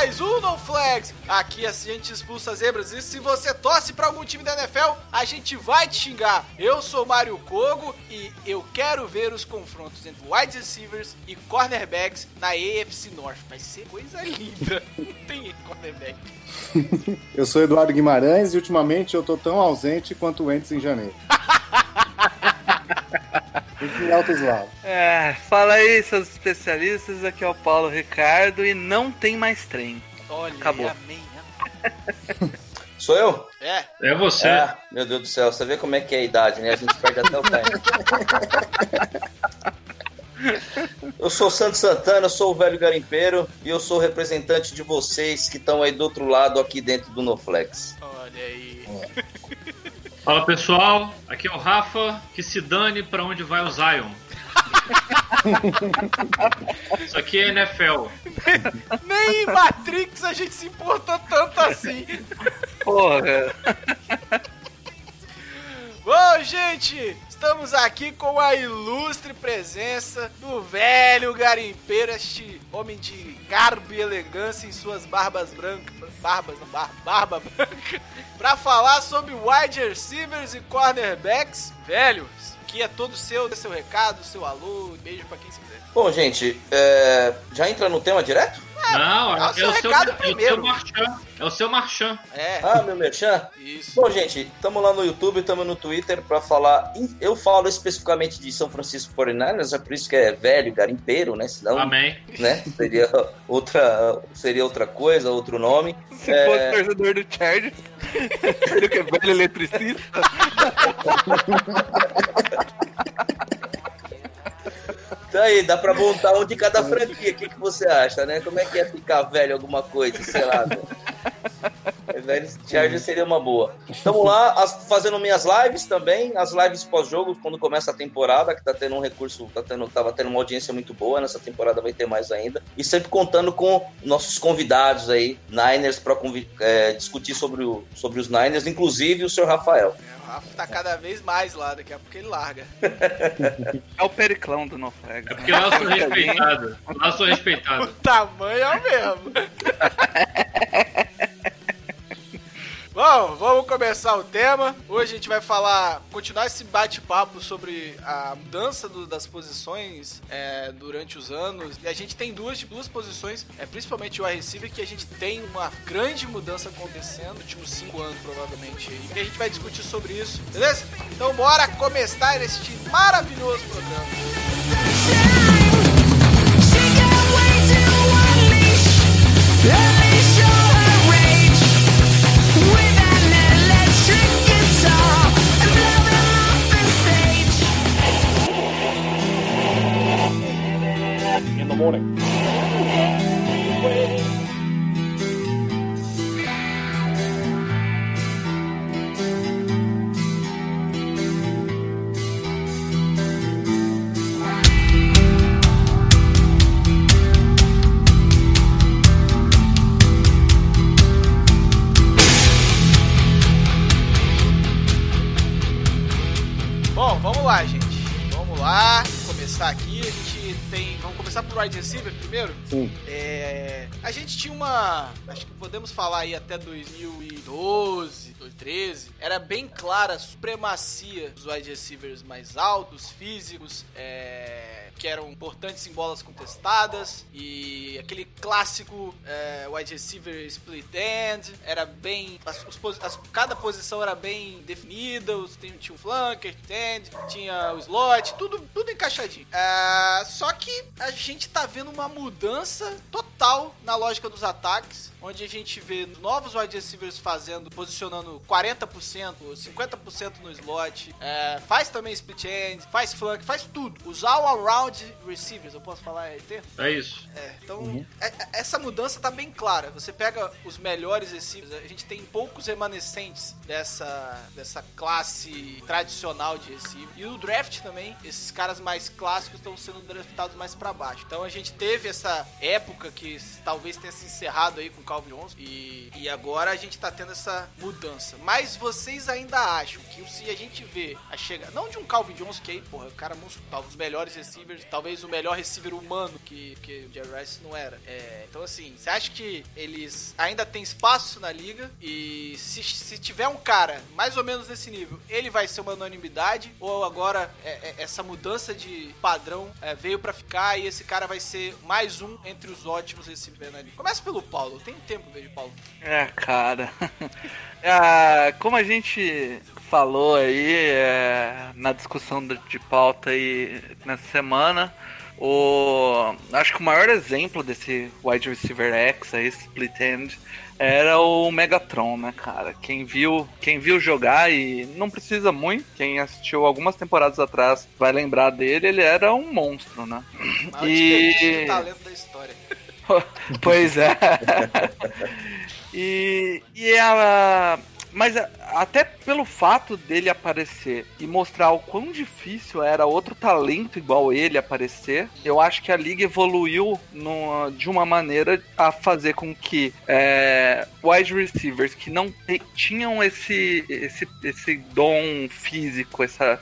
Mais um No Flags! Aqui a gente expulsa zebras e se você torce para algum time da NFL, a gente vai te xingar. Eu sou Mário Kogo e eu quero ver os confrontos entre wide receivers e cornerbacks na AFC North. Vai ser coisa linda. Não tem cornerback. Eu sou Eduardo Guimarães e ultimamente eu tô tão ausente quanto o Entes em janeiro. Em altos lados. É, fala aí, seus especialistas. Aqui é o Paulo Ricardo e não tem mais trem. Olha, Acabou. amém. amém. Sou eu? É, É você. É, meu Deus do céu, você vê como é que é a idade, né? A gente perde até o time. Eu sou o Santo Santana, eu sou o velho garimpeiro e eu sou o representante de vocês que estão aí do outro lado, aqui dentro do Noflex. olha aí. Fala pessoal, aqui é o Rafa, que se dane pra onde vai o Zion. Isso aqui é NFL. Nem em Matrix a gente se importou tanto assim. Porra. Bom, gente, estamos aqui com a ilustre presença do velho garimpeiro, este homem de garbo e elegância em suas barbas brancas, barbas, não, bar, barba branca, pra falar sobre wide receivers e cornerbacks. Velho, que é todo seu, seu recado, seu alô, beijo pra quem se quiser. Bom, gente, é, já entra no tema direto? Não, dá é, o seu o seu, recado é o primeiro. seu Marchand. É o seu Marchand. É, Ah, meu merchan? isso. Bom, gente, estamos lá no YouTube, estamos no Twitter para falar. Eu falo especificamente de São Francisco 49ers, é por isso que é velho, garimpeiro, né? Senão, Amém. né? Seria outra, seria outra coisa, outro nome. Se É. fosse torcedor do Chargers, seria que? Velho eletricista? Então aí, dá pra montar um de cada franquia. O que, que você acha, né? Como é que é ficar velho alguma coisa, sei lá. Né? É, Velho Charger seria uma boa. Estamos lá as- fazendo minhas lives também, as lives pós-jogo, quando começa a temporada, que tá tendo um recurso, tá tendo, tava tendo uma audiência muito boa, nessa temporada vai ter mais ainda. E sempre contando com nossos convidados aí, Niners, pra convi- é, discutir sobre, o, sobre os Niners, inclusive o senhor Rafael. Tá cada vez mais lá, daqui a pouco ele larga. É o periclão do Noflex. É porque lá eu sou respeitado. Lá eu sou respeitado. O tamanho é o mesmo. Bom, vamos começar o tema. Hoje a gente vai falar, continuar esse bate-papo sobre a mudança do- das posições é, durante os anos. E a gente tem duas, duas posições, é, principalmente o wide receiver, que a gente tem uma grande mudança acontecendo nos últimos cinco anos, provavelmente. E a gente vai discutir sobre isso, beleza? Então bora começar este maravilhoso programa. Bom, wide receiver primeiro? Sim. É, a gente tinha uma. Acho que podemos falar aí até 2012, 2013. Era bem clara a supremacia dos wide receivers mais altos, físicos, é, que eram importantes em bolas contestadas. E aquele clássico é, wide receiver split end. Era bem. as- as- cada posição era bem definida. Os, tinha, tinha o flanker, end, tinha o slot, tudo, tudo encaixadinho. É, só que a gente tá vendo uma mudança total na lógica dos ataques. onde a gente vê novos wide receivers fazendo, posicionando 40%, 50% no slot, é, faz também split end, faz flank, faz tudo. Os all-around receivers, eu posso falar termo? É isso. É, então é- é- essa mudança tá bem clara. Você pega os melhores receivers, a gente tem poucos remanescentes dessa, dessa classe tradicional de receiver. E no draft também, esses caras mais clássicos estão sendo draftados mais pra baixo. Então a gente teve essa época que talvez tenha se encerrado aí com o Calvin Johnson e, e agora a gente tá tendo essa mudança. Mas vocês ainda acham que se a gente vê a chegada, não de um Calvin Johnson que aí, porra, o cara monstro, talvez os melhores receivers, talvez o melhor receiver humano que, que o Jerry Rice não era. É, então assim, você acha que eles ainda têm espaço na liga e se, se tiver um cara mais ou menos nesse nível, ele vai ser uma unanimidade ou agora é, é, essa mudança de padrão é, veio pra ficar e esse cara vai ser mais um entre os ótimos receivers na liga? Começa pelo Paulo, tem tempo vejo Paulo. É, cara. Ah, como a gente falou aí é, na discussão de pauta aí nessa semana, o, acho que o maior exemplo desse wide receiver X aí, split end, era o Megatron, né, cara? Quem viu, quem viu jogar e não precisa muito, quem assistiu algumas temporadas atrás vai lembrar dele, ele era um monstro, né? Maior E- talento da história. pois é. e, e ela. Mas a- até pelo fato dele aparecer e mostrar o quão difícil era outro talento igual ele aparecer, eu acho que a liga evoluiu de uma maneira a fazer com que é, wide receivers que não tinham esse, esse, esse dom físico, essa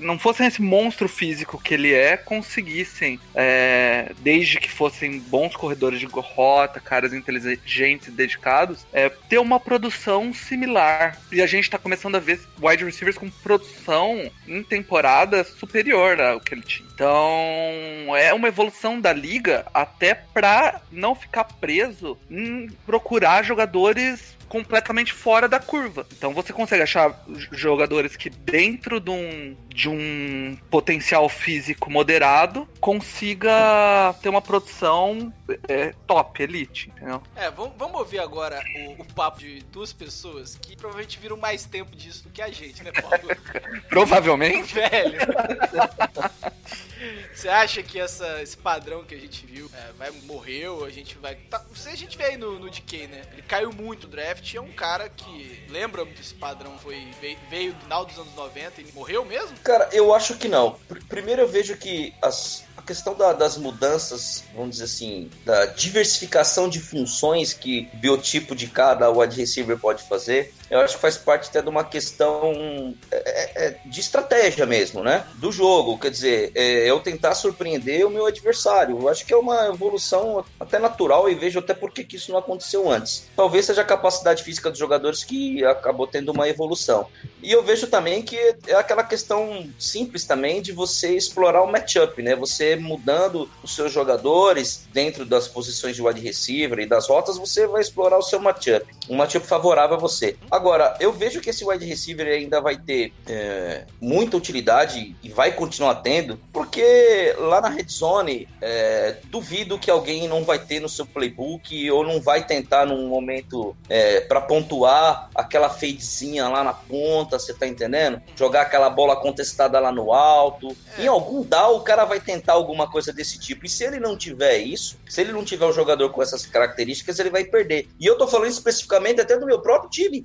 não fossem esse monstro físico que ele é, conseguissem, é, desde que fossem bons corredores de rota, caras inteligentes e dedicados, é, ter uma produção similar. E a gente tá começando a ver wide receivers com produção em temporada superior ao que ele tinha. Então, é uma evolução da liga até pra não ficar preso em procurar jogadores completamente fora da curva. Então você consegue achar jogadores que dentro de um, de um potencial físico moderado consiga ter uma produção é, top, elite, entendeu? É, vamos, vamos ouvir agora o, o papo de duas pessoas que provavelmente viram mais tempo disso do que a gente, né, Paulo? Provavelmente. Velho. Você acha que essa, esse padrão que a gente viu é, vai morrer ou a gente vai. Tá, se a gente vê aí no, no DK, né? Ele caiu muito no draft. É um cara que lembra muito esse padrão. Foi, veio, no final dos anos 90 e morreu mesmo? Cara, eu acho que não. Pr- Primeiro eu vejo que as- a questão da- das mudanças, vamos dizer assim, da diversificação de funções que o biotipo de cada wide receiver pode fazer, eu acho que faz parte até de uma questão é, é, é, de estratégia mesmo, né? Do jogo. Quer dizer, eu tentar surpreender o meu adversário. Eu acho que é uma evolução até natural e vejo até por que isso não aconteceu antes. Talvez seja a capacidade física dos jogadores que acabou tendo uma evolução. E eu vejo também que é aquela questão simples também de você explorar o matchup, né? Você mudando os seus jogadores dentro das posições de wide receiver e das rotas, você vai explorar o seu matchup. Um matchup favorável a você. Agora, eu vejo que esse wide receiver ainda vai ter é, muita utilidade e vai continuar tendo, porque lá na red zone, é, duvido que alguém não vai ter no seu playbook ou não vai tentar num momento é, para pontuar aquela fadezinha lá na ponta, você tá entendendo? Jogar aquela bola contestada lá no alto. Em algum down, o cara vai tentar alguma coisa desse tipo. E se ele não tiver isso, se ele não tiver um jogador com essas características, ele vai perder. E eu tô falando especificamente até do meu próprio time.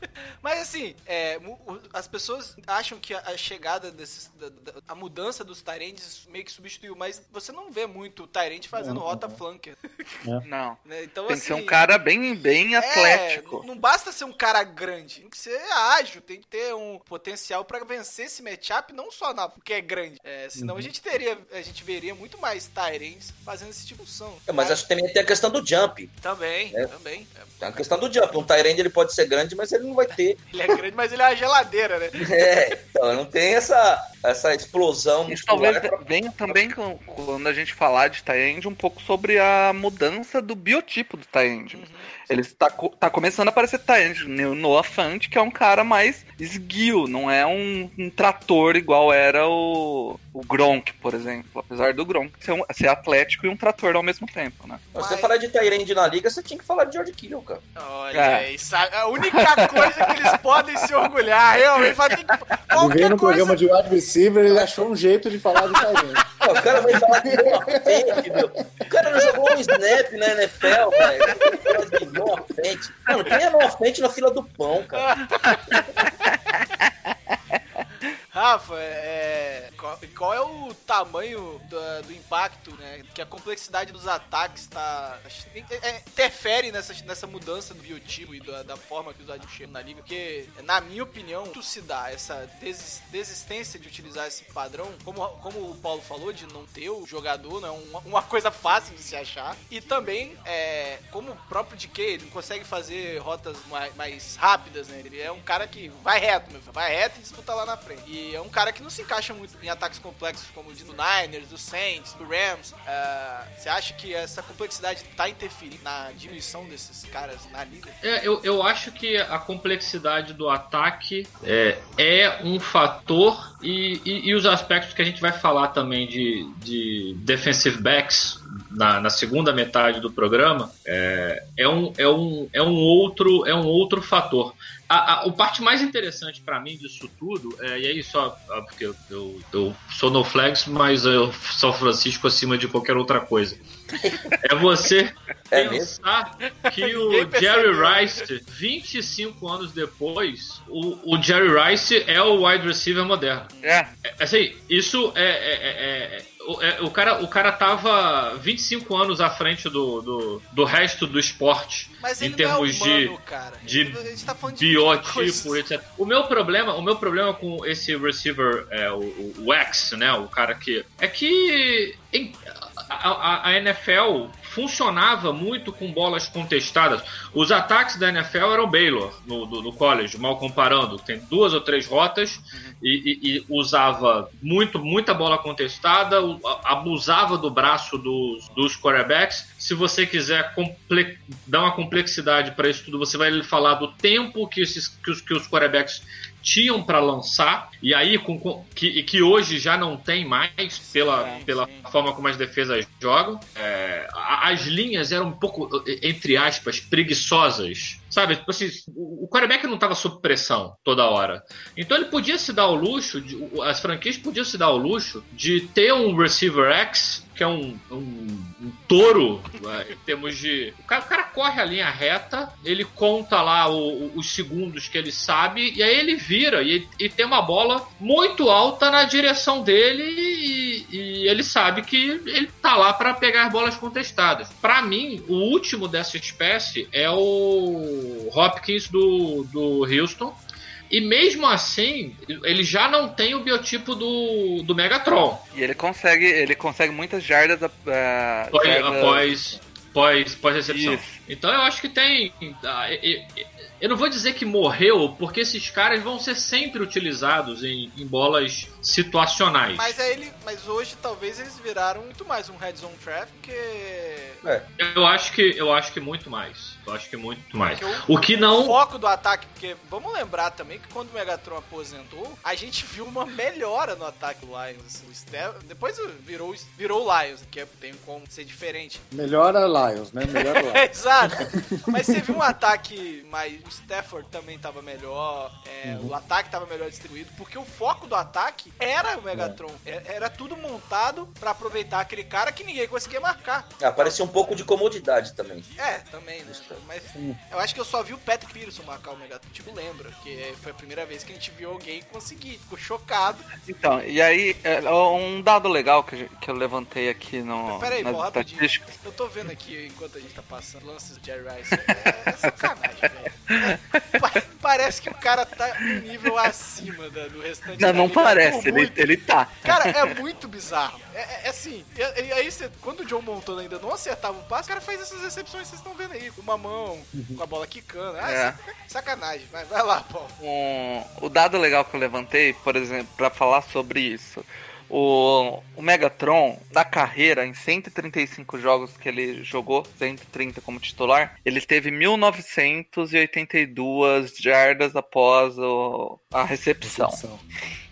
Mas assim, é, as pessoas acham que a, chegada desses. da- da- a mudança dos Tyrands meio que substituiu, mas você não vê muito o Tyrant fazendo rota flanker. Não. né? Então, Tem que ser um assim, cara bem, bem atlético. É, não basta ser um cara grande, tem que ser ágil, tem que ter um potencial pra vencer esse matchup, não só na porque é grande. É, senão Uhum. a gente teria, a gente veria muito mais Tyrants fazendo esse tipo de função. É, mas acho que também tem a questão do jump. também, É. também. É, Tem a questão do jump. Um Tyrande ele pode ser grande, mas ele não vai ter. Ele é grande, mas ele é uma geladeira, né? É, então não tem essa. Essa explosão Isso muscular. talvez venha também com- quando a gente falar de Tyrande um pouco sobre a mudança do biotipo do Tyrande. Ele está tá começando a aparecer Tyrande. O Noah Fant, que é um cara mais esguio, não é um, um trator igual era o, o Gronk, por exemplo. Apesar do Gronk ser, um- ser atlético e um trator ao mesmo tempo, né? Se você Mas- falar de Tyrande na liga, você tinha que falar de George Kittle, cara. Olha É. sabe? A única coisa que eles podem se orgulhar, realmente, Qualquer no coisa. programa de wide receiver, ele achou um jeito de falar do Tyrande. O cara vai falar de Noah Fent, meu. O cara não jogou um snap na NFL, velho. Mano, quem é Noah Fent na fila do pão, cara? Rafa, é, qual, qual é o tamanho do, do impacto, né? Que a complexidade dos ataques tá. é, é, interfere nessa, nessa mudança do biotipo e da, da forma que os adultos chegam na liga. Porque, na minha opinião, muito se dá essa desis- desistência de utilizar esse padrão, como, como o Paulo falou, de não ter o jogador, não é uma, uma coisa fácil de se achar. E também, é, como o próprio DK, ele não consegue fazer rotas mais, mais rápidas, né? Ele é um cara que vai reto, meu filho, vai reto e disputa lá na frente. E é um cara que não se encaixa muito em ataques complexos como o de do Niners, do Saints, do Rams. Ah, Você acha que essa complexidade tá interferindo na diminuição desses caras na liga? É, eu, eu acho que a complexidade do ataque é, é um fator e, e, e os aspectos que a gente vai falar também de, de defensive backs na, na segunda metade do programa é, é, um, é, um, é, um outro, é um outro fator. A, a, o parte mais interessante pra mim disso tudo, é, e aí só porque eu, eu, eu sou no flags, mas eu São Francisco acima de qualquer outra coisa. É você É pensar que Ninguém o Jerry. Rice, 25 anos depois, o, o Jerry Rice é o wide receiver moderno. É, É, Assim, isso é. é- é- é- o, é- o cara, o cara tava 25 anos à frente do, do, do resto do esporte. Mas em ele termos é humano, de, cara. de tá de biotipo, etc. O meu problema, o meu problema com esse receiver, é, o, o, o X, né, o cara que é que em- a, a- NFL funcionava muito com bolas contestadas. Os ataques da NFL eram Baylor no, do- no college, mal comparando. Tem duas ou três rotas e, e- e usava muito, muita bola contestada, abusava do braço dos, dos quarterbacks. Se você quiser dar uma complexidade para isso tudo, você vai falar do tempo que, esses, que, os, que os quarterbacks tinham para lançar, e aí com, com- que, e que hoje já não tem mais pela, Sim, pela sim. forma como as defesas jogam. É, as linhas eram um pouco, entre aspas, preguiçosas. Sabe, Tipo assim, o quarterback não estava sob pressão toda hora. Então ele podia se dar o luxo, de- as franquias podiam se dar o luxo de ter um receiver X, que é um, um, um touro é, em termos de. O cara, o cara corre a linha reta, ele conta lá o- o- os segundos que ele sabe, e aí ele vira e, e tem uma bola muito alta na direção dele e, e ele sabe que ele tá lá para pegar as bolas contestadas. Para mim, o último dessa espécie é o Hopkins do, do Houston. E mesmo assim, ele já não tem o biotipo do, do Megatron. e ele consegue, ele consegue muitas jardas, ah, Após, jardas- após, recepção. Isso. Então eu acho que tem. ah, Eu não vou dizer que morreu, porque esses caras vão ser sempre utilizados em, em bolas situacionais. Mas aí ele. Mas hoje talvez eles viraram muito mais um red zone trap que. É. Eu acho que eu acho que muito mais. Eu acho que muito mais. Porque O que não. foco do ataque, porque vamos lembrar também que quando o Megatron aposentou, a gente viu uma melhora no ataque do Lions. assim, o depois virou, virou o Lions, que é- tem como ser diferente. Melhora Lions, né? Melhora Lions. É, exato. Mas você viu um ataque mais. O Stafford também tava melhor, é, Uhum. o ataque tava melhor distribuído, porque o foco do ataque era o Megatron. É- Era tudo montado pra aproveitar aquele cara que ninguém conseguia marcar. Ah, parecia um pouco de comodidade também. É, também, né? Mas eu acho que eu só vi o Patrick Peterson marcar o Megatron. Tipo, lembra? Que foi a primeira vez que a gente viu alguém conseguir. Ficou chocado. Então, e aí, é, um dado legal que, eu- levantei aqui no, Pera aí, nas pô, estatísticas. Eu tô vendo aqui enquanto a gente tá passando lances de Jerry Rice. É, é sacanagem, velho. Pa- parece que o cara tá um nível acima da- do restante Não, não parece, ele, ele tá. Cara, é muito bizarro. É, é- é assim, e- aí você, quando o John Montana ainda não acertava o passe, o cara faz essas recepções que vocês estão vendo aí, com uma mão, com a bola quicando. Ah, É. saca- sacanagem. Vai, vai lá, Paulo. Um, o dado legal que eu levantei, por exemplo, pra falar sobre isso. O, o Megatron, da carreira, em 135 jogos que ele jogou, 130 como titular, ele teve 1982 jardas após o- a recepção.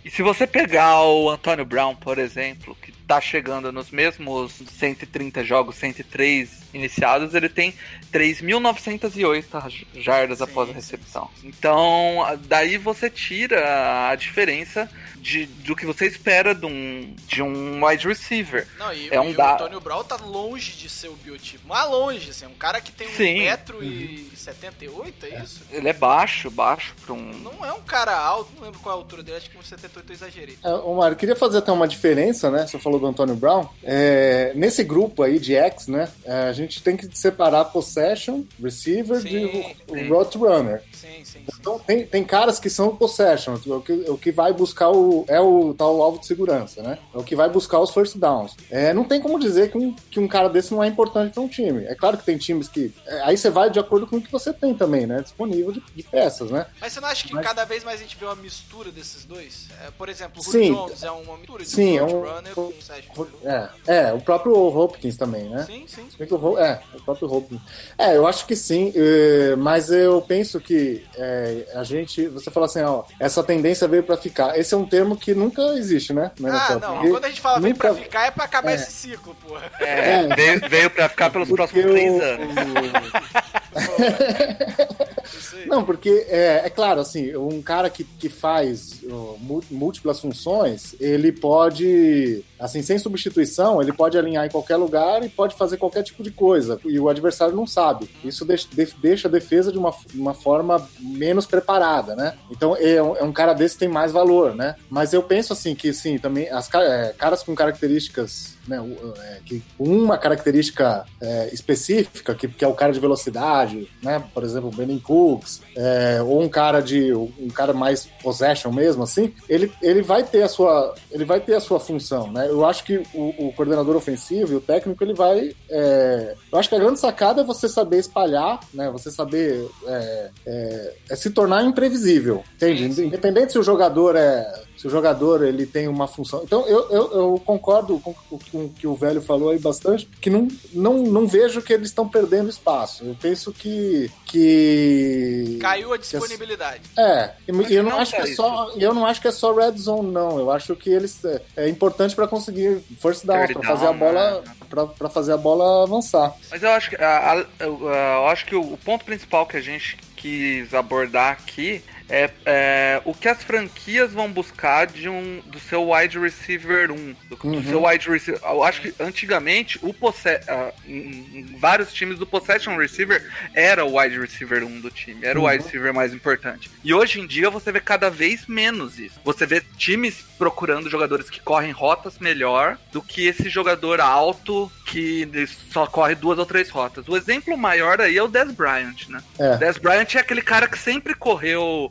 E se você pegar o Antônio Brown, por exemplo, que tá chegando nos mesmos 130 jogos, 103 iniciados, ele tem 3.908 jardas Sim, após a sim, recepção. Então, daí você tira a diferença de, do que você espera de um, de um wide receiver. Não, e, É um e o da- Antônio Brown tá longe de ser o biotipo. Mas longe, assim, um cara que tem Sim. 1,78m, é isso? Ele é baixo, baixo pra um... Não é um cara alto, não lembro qual é a altura dele, acho que 1,78 eu exagerei. É, ô Mário, queria fazer até uma diferença, né? Você falou do Antônio Brown. É, nesse grupo aí de X, né? é, a gente tem que separar possession, receiver Sim, de sim. road runner. Sim, sim, sim. Então tem, tem caras que são possession, o que, o que vai buscar o. É o tal alvo de segurança, né? É o que vai buscar os first downs. É, não tem como dizer que um, que um cara desse não é importante para um time. É claro que tem times que. é, aí você vai de acordo com o que você tem também, né? Disponível de, de peças, né? Mas você não acha que Mas- cada vez mais a gente vê uma mistura desses dois? É, por exemplo, o Sim. Jones é uma mistura de Sim, é road um- runner com possession. É, é, o próprio Hopkins também, né? Sim, sim. O Ho- É, o próprio Hopkins. É, eu acho que sim, eh, mas eu penso que a gente. Você fala assim, ó, essa tendência veio pra ficar. Esse é um termo que nunca existe, né? na Ah, NFL, não. porque Quando a gente fala nunca- pra ficar, é pra acabar É. esse ciclo, porra. É, É. veio, veio pra ficar pelos porque próximos três anos. Não, porque é, é claro, assim, um cara que, que faz mu- múltiplas funções, ele pode, assim, sem substituição, ele pode alinhar em qualquer lugar e pode fazer qualquer tipo de coisa. E o adversário não sabe. Isso deixa, de- deixa a defesa de uma, uma forma menos preparada, né? Então é um, é cara desse tem mais valor, né? Mas eu penso assim que sim, também as é, caras com características né, é, que uma característica é, específica, que, que é o cara de velocidade, né? Por exemplo, o Benin Cooks, é, ou um cara de um cara mais possession mesmo, assim, ele, ele vai ter a sua ele vai ter a sua função, né? Eu acho que o, o coordenador ofensivo e o técnico ele vai, é, eu acho que a grande sacada é você saber espalhar, né? Você saber é, é, é se tornar imprevisível, entende? Independente se o jogador é se o jogador ele tem uma função. Então eu, eu, eu concordo com, com o que o velho falou aí bastante, que não, não, não vejo que eles estão perdendo espaço. Eu penso que. que Caiu a disponibilidade. é, e Mas eu não, não acho que só é isso. só, eu não acho que é só red zone não. Eu acho que eles é, é importante para conseguir first down, Third para fazer a bola, né? pra para fazer a bola avançar. Mas eu acho que, a- a- eu, a- eu acho que o, o ponto principal que a gente quis abordar aqui é, é o que as franquias vão buscar de um do seu wide receiver 1. Do, do Uhum. seu wide receiver. Eu acho que antigamente o posse, ah, em, em vários times o possession receiver era o wide receiver 1 do time, era o Uhum. wide receiver mais importante. E hoje em dia você vê cada vez menos isso. Você vê times procurando jogadores que correm rotas melhor do que esse jogador alto que só corre duas ou três rotas. O exemplo maior aí é o Des Bryant, né? É. Des Bryant é aquele cara que sempre correu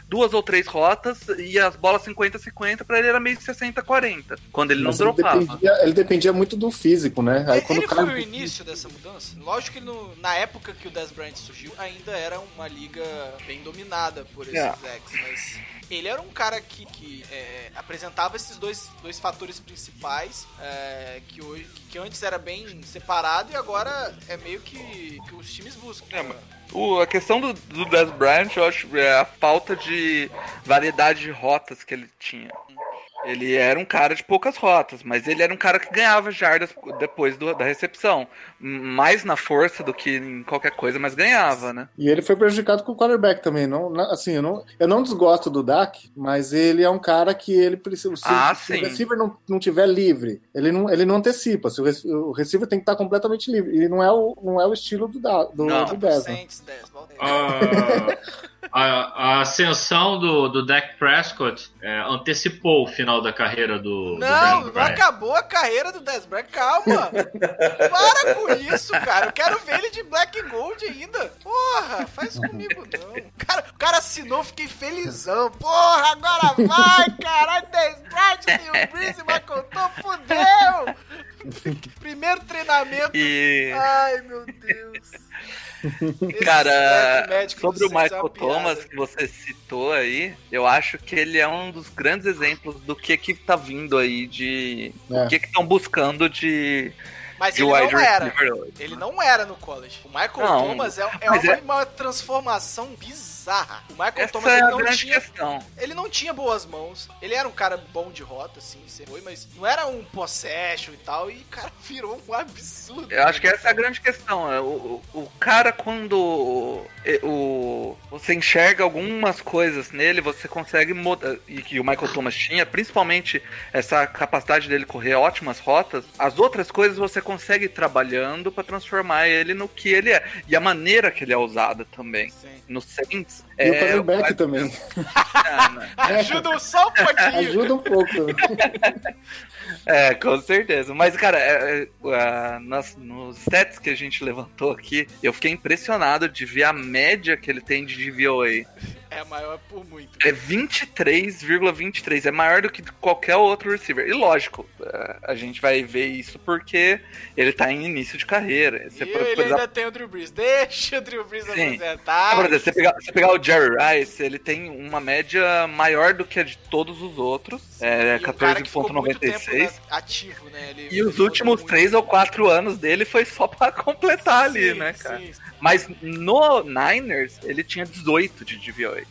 duas ou três rotas e as bolas 50-50 pra ele era meio 60-40, quando ele Mas não ele dropava. dependia, ele dependia muito do físico, né? Aí quando Ele o cara foi o início dessa mudança? Lógico que no- na época que o Dez Bryant surgiu, ainda era uma liga bem dominada por esses Yeah. ex, mas ele era um cara que, que, é, apresentava esses dois, dois fatores principais é, que, hoje, que antes era bem separado e agora é meio que, que os times buscam. É, mas O- a questão do, do Des Bryant, eu acho, é a falta de variedade de rotas que ele tinha. Ele era um cara de poucas rotas, mas ele era um cara que ganhava jardas depois do- da recepção. Mais na força do que em qualquer coisa, mas ganhava, né? E ele foi prejudicado com o quarterback também. Não, assim, eu não, eu não desgosto do Dak, mas ele é um cara que ele precisa. Se, Ah, se o sim. receiver não, não tiver livre, ele não, ele não antecipa. Se o, o receiver tem que estar completamente livre. E não é o, não é o estilo do, da, do, Não. do aí. Ah, a, a ascensão do, do Dak Prescott é, antecipou o final da carreira do, do Não, Dez não acabou a carreira do Dez Bryant. Calma! Para com isso, cara. Eu quero ver ele de Black Gold ainda. Porra, faz comigo não. O cara, o cara assinou, fiquei felizão. Porra, agora vai, caralho. Dez Bryant, Drew Brees e Michael Thomas, fudeu. Primeiro treinamento. E, Ai, meu Deus. Esse cara, sobre o é Michael piada. Thomas que você citou aí, eu acho que ele é um dos grandes exemplos do que que tá vindo aí de. É. O que que estão buscando de, Mas ele não era. hoje. Ele não era no college. O Michael Não, Thomas é, é uma, é- uma transformação bizarra. O Michael Essa Thomas é ele não grande tinha questão. Ele não tinha boas mãos. Ele era um cara bom de rota, assim, você foi, mas não era um possession e tal. E o cara virou um absurdo. Eu acho que essa é a grande questão. é, O, o, o cara, quando o, você enxerga algumas coisas nele, você consegue mudar. E que o Michael Thomas tinha, principalmente essa capacidade dele correr ótimas rotas. As outras coisas você consegue ir trabalhando pra transformar ele no que ele é. E a maneira que ele é usado também. Sim. No Saints. Thanks. E o é, quarterback também. Ah? Ajuda só um pouquinho. Ajuda um pouco. É, com certeza. Mas, cara, é, é, nas- nos stats que a gente levantou aqui, eu fiquei impressionado de ver a média que ele tem de DVOA. É maior por muito. É 23,23. É maior do que qualquer outro receiver. E lógico, é, a gente vai ver isso porque ele tá em início de carreira. Você, e por, ele ainda tem o Drew Brees. Deixa o Drew Brees Sim. por exemplo, você pegar, você pegar o Jerry Rice, ele tem uma média maior do que a de todos os outros. É E um cara que ficou muito tempo, 14,96. né, ativo, né? Ele- E ele os últimos três ou quatro anos dele foi só pra completar muito. ali, Sim, né, cara? sim. Mas no Niners, ele tinha 18 de DVOA.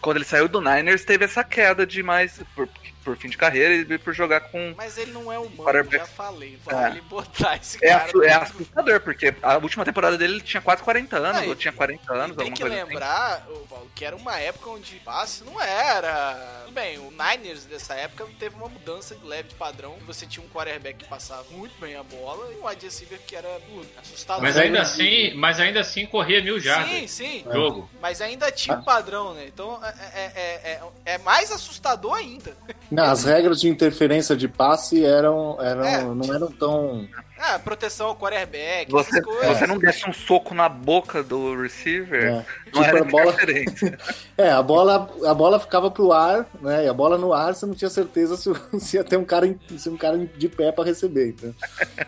Quando ele saiu do Niners, teve essa queda de mais por, por fim de carreira e por jogar com. Mas ele não é humano, Quarterback. já falei. Vai É. ele botar esse É, cara. assu- é assustador, porque a última temporada dele ele tinha quase 40 anos, Ah, ou tinha 40 anos, Tem alguma que coisa assim. lembrar, ô, Paulo, que era uma época onde passe não era. Tudo bem, o Niners dessa época teve uma mudança de leve de padrão. Você tinha um quarterback que passava muito bem a bola e um wide receiver que era uh, assustador. Mas ainda assim, mas ainda assim corria mil jardas. Sim, sim. no Jogo. Mas ainda tinha um padrão, né? Então é, é, é, é- é mais assustador ainda. Não, as regras de interferência de passe eram, eram, É. não eram tão. Ah, proteção ao quarterback, Você, essas coisas. você não desse um soco na boca do receiver, É. não Tipo, era a bola- interferência. É, a bola, a bola ficava pro ar, né? E a bola no ar você não tinha certeza se, se ia ter um cara, se um cara de pé pra receber. Então.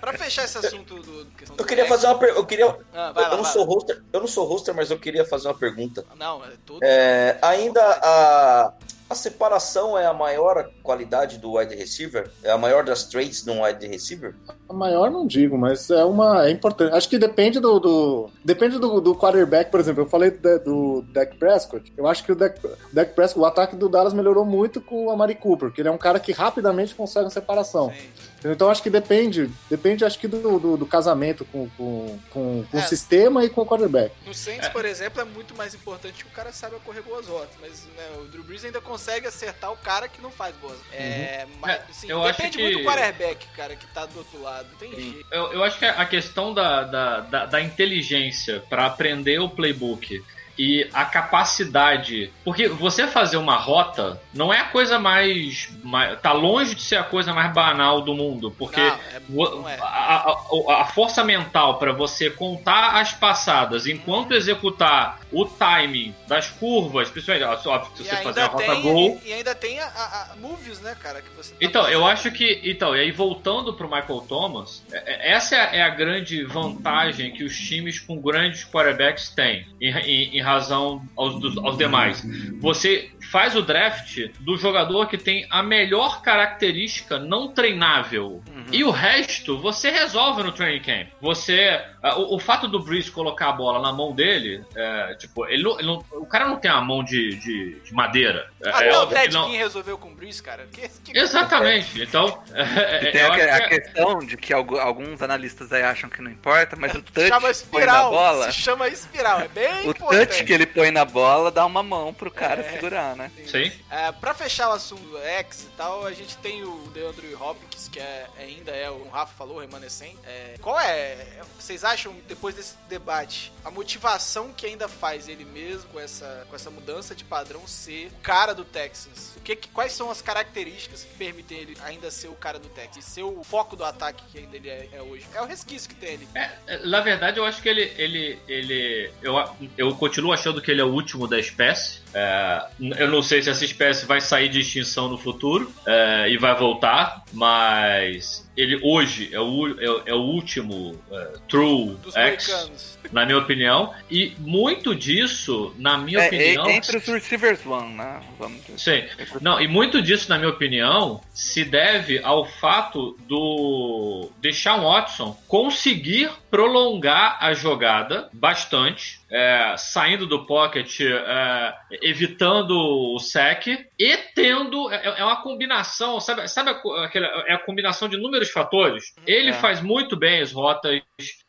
Pra fechar esse assunto do. do Eu do queria fazer uma pergunta. Eu queria. Ah, lá, eu não vai sou lá. hoster, eu não sou hoster, mas eu queria fazer uma pergunta. Não, é tudo. É, ainda a, a separação é a maior qualidade do wide receiver? É a maior das traits de um wide receiver? A maior não digo, mas é uma. É importante. Acho que depende do. do- depende do, do quarterback, por exemplo. Eu falei do, do Dak Prescott. Eu acho que o Dak, Dak Prescott, o ataque do Dallas melhorou muito com o Amari Cooper, porque ele é um cara que rapidamente consegue uma separação. Sim. Então acho que depende. Depende, acho que, do, do, do casamento com, com, com, com É. o sistema e com o quarterback. No Saints, por exemplo, é muito mais importante que o cara saiba correr boas rotas. Mas né, o Drew Brees ainda consegue acertar o cara que não faz boas. É, mas, É, assim, depende que- muito do quarterback, cara, que tá do outro lado. Tem jeito. Eu, eu acho que a questão da, da, da, da inteligência para aprender o playbook e a capacidade. Porque você fazer uma rota não é a coisa mais, mais. Tá longe de ser a coisa mais banal do mundo. Porque Não, é- não é. a, a- a força mental para você contar as passadas enquanto executar o timing das curvas, principalmente, óbvio se você fazer a rota tem, gol. e, e ainda tem a, a- movies, né, cara? Que você tá Então, eu acho que. Então, e aí voltando pro Michael Thomas, é- é- essa é a- é a grande vantagem que os times com grandes quarterbacks têm em, em- em razão aos, dos- aos demais. Você faz o draft do jogador que tem a melhor característica não treinável. E o resto você resolve no training camp. Você. ah, O, o fato do Breeze colocar a bola na mão dele, é, tipo, ele não- ele não- o cara não tem a mão de, de- de madeira. É, Até é o Ted não- King resolveu com o Breeze, cara. Que, que- Exatamente. Então, é, E tem eu a, a que é- questão de que algu- alguns analistas aí acham que não importa, mas o touch Chama põe na espiral. bola, Se chama espiral. É bem o importante. Touch que ele põe na bola dá uma mão pro cara É. segurar, né? Sim. É, pra fechar o assunto do X e tal, a gente tem o DeAndre Hopkins, que é- ainda é, o Rafa falou, remanescente. É, qual é? Vocês acham, depois desse debate, a motivação que ainda faz ele mesmo com essa, com essa mudança de padrão ser o cara do Texans? O que, quais são as características que permitem ele ainda ser o cara do Texans? E ser o foco do ataque que ainda ele é, é hoje? É o resquício que tem ali. É, é, na verdade, eu acho que ele. ele, ele eu, eu continuo achando que ele é o último da espécie. É, eu não sei se essa espécie vai sair de extinção no futuro é, e vai voltar, mas ele hoje é o, é, é o último é, True Dos X, americanos. na minha opinião. E muito disso, na minha É, opinião. é entre os receivers one, né? Vamos dizer. Sim. Não, e muito disso, na minha opinião, se deve ao fato do Deshaun Watson conseguir prolongar a jogada bastante, é, saindo do pocket, é, evitando o sec e tendo. É, é uma combinação, sabe? Sabe aquela, é a combinação de inúmeros fatores? Ele É. faz muito bem as rotas,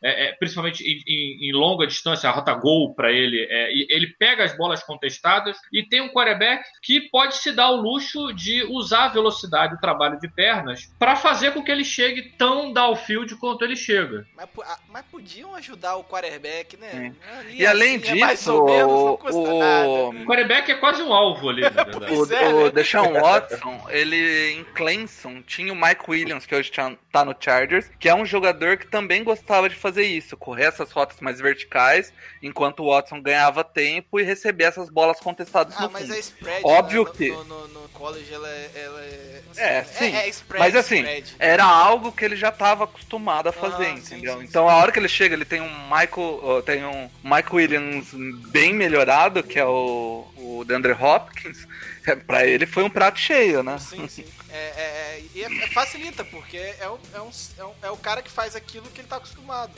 é, é, principalmente em, em- em longa distância, a rota gol para ele. é, e ele pega as bolas contestadas e tem um quarterback que pode se dar o luxo de usar a velocidade, o trabalho de pernas, para fazer com que ele chegue tão downfield quanto ele chega. Mas, ah, mas podiam ajudar o quarterback, né? Ali, E além assim, é mais disso, ou menos, não custa o, nada. O quarterback é quase um alvo ali, na verdade. O, é, o né? Deshaun Watson, ele em Clemson tinha o Mike Williams, que hoje tá- no Chargers, que é um jogador que também gostava de fazer isso, correr essas rotas mais verticais, enquanto o Watson ganhava tempo e receber essas bolas contestadas Ah, no mas fundo. é spread. Óbvio né? que- No, no- no college ela é. Ela é, É, sim. É, spread. Mas assim, spread. era algo que ele já estava acostumado a fazer, Ah, sim, entendeu? sim, então a hora que ele chega, ele tem um Michael, tem um Mike Williams bem melhorado, que é o, o DeAndre Hopkins. É, pra ele foi um prato cheio, né? Sim, sim. É, é, é, e é- é- facilita, porque é o, é, um, é, um- é o cara que faz aquilo que ele tá acostumado.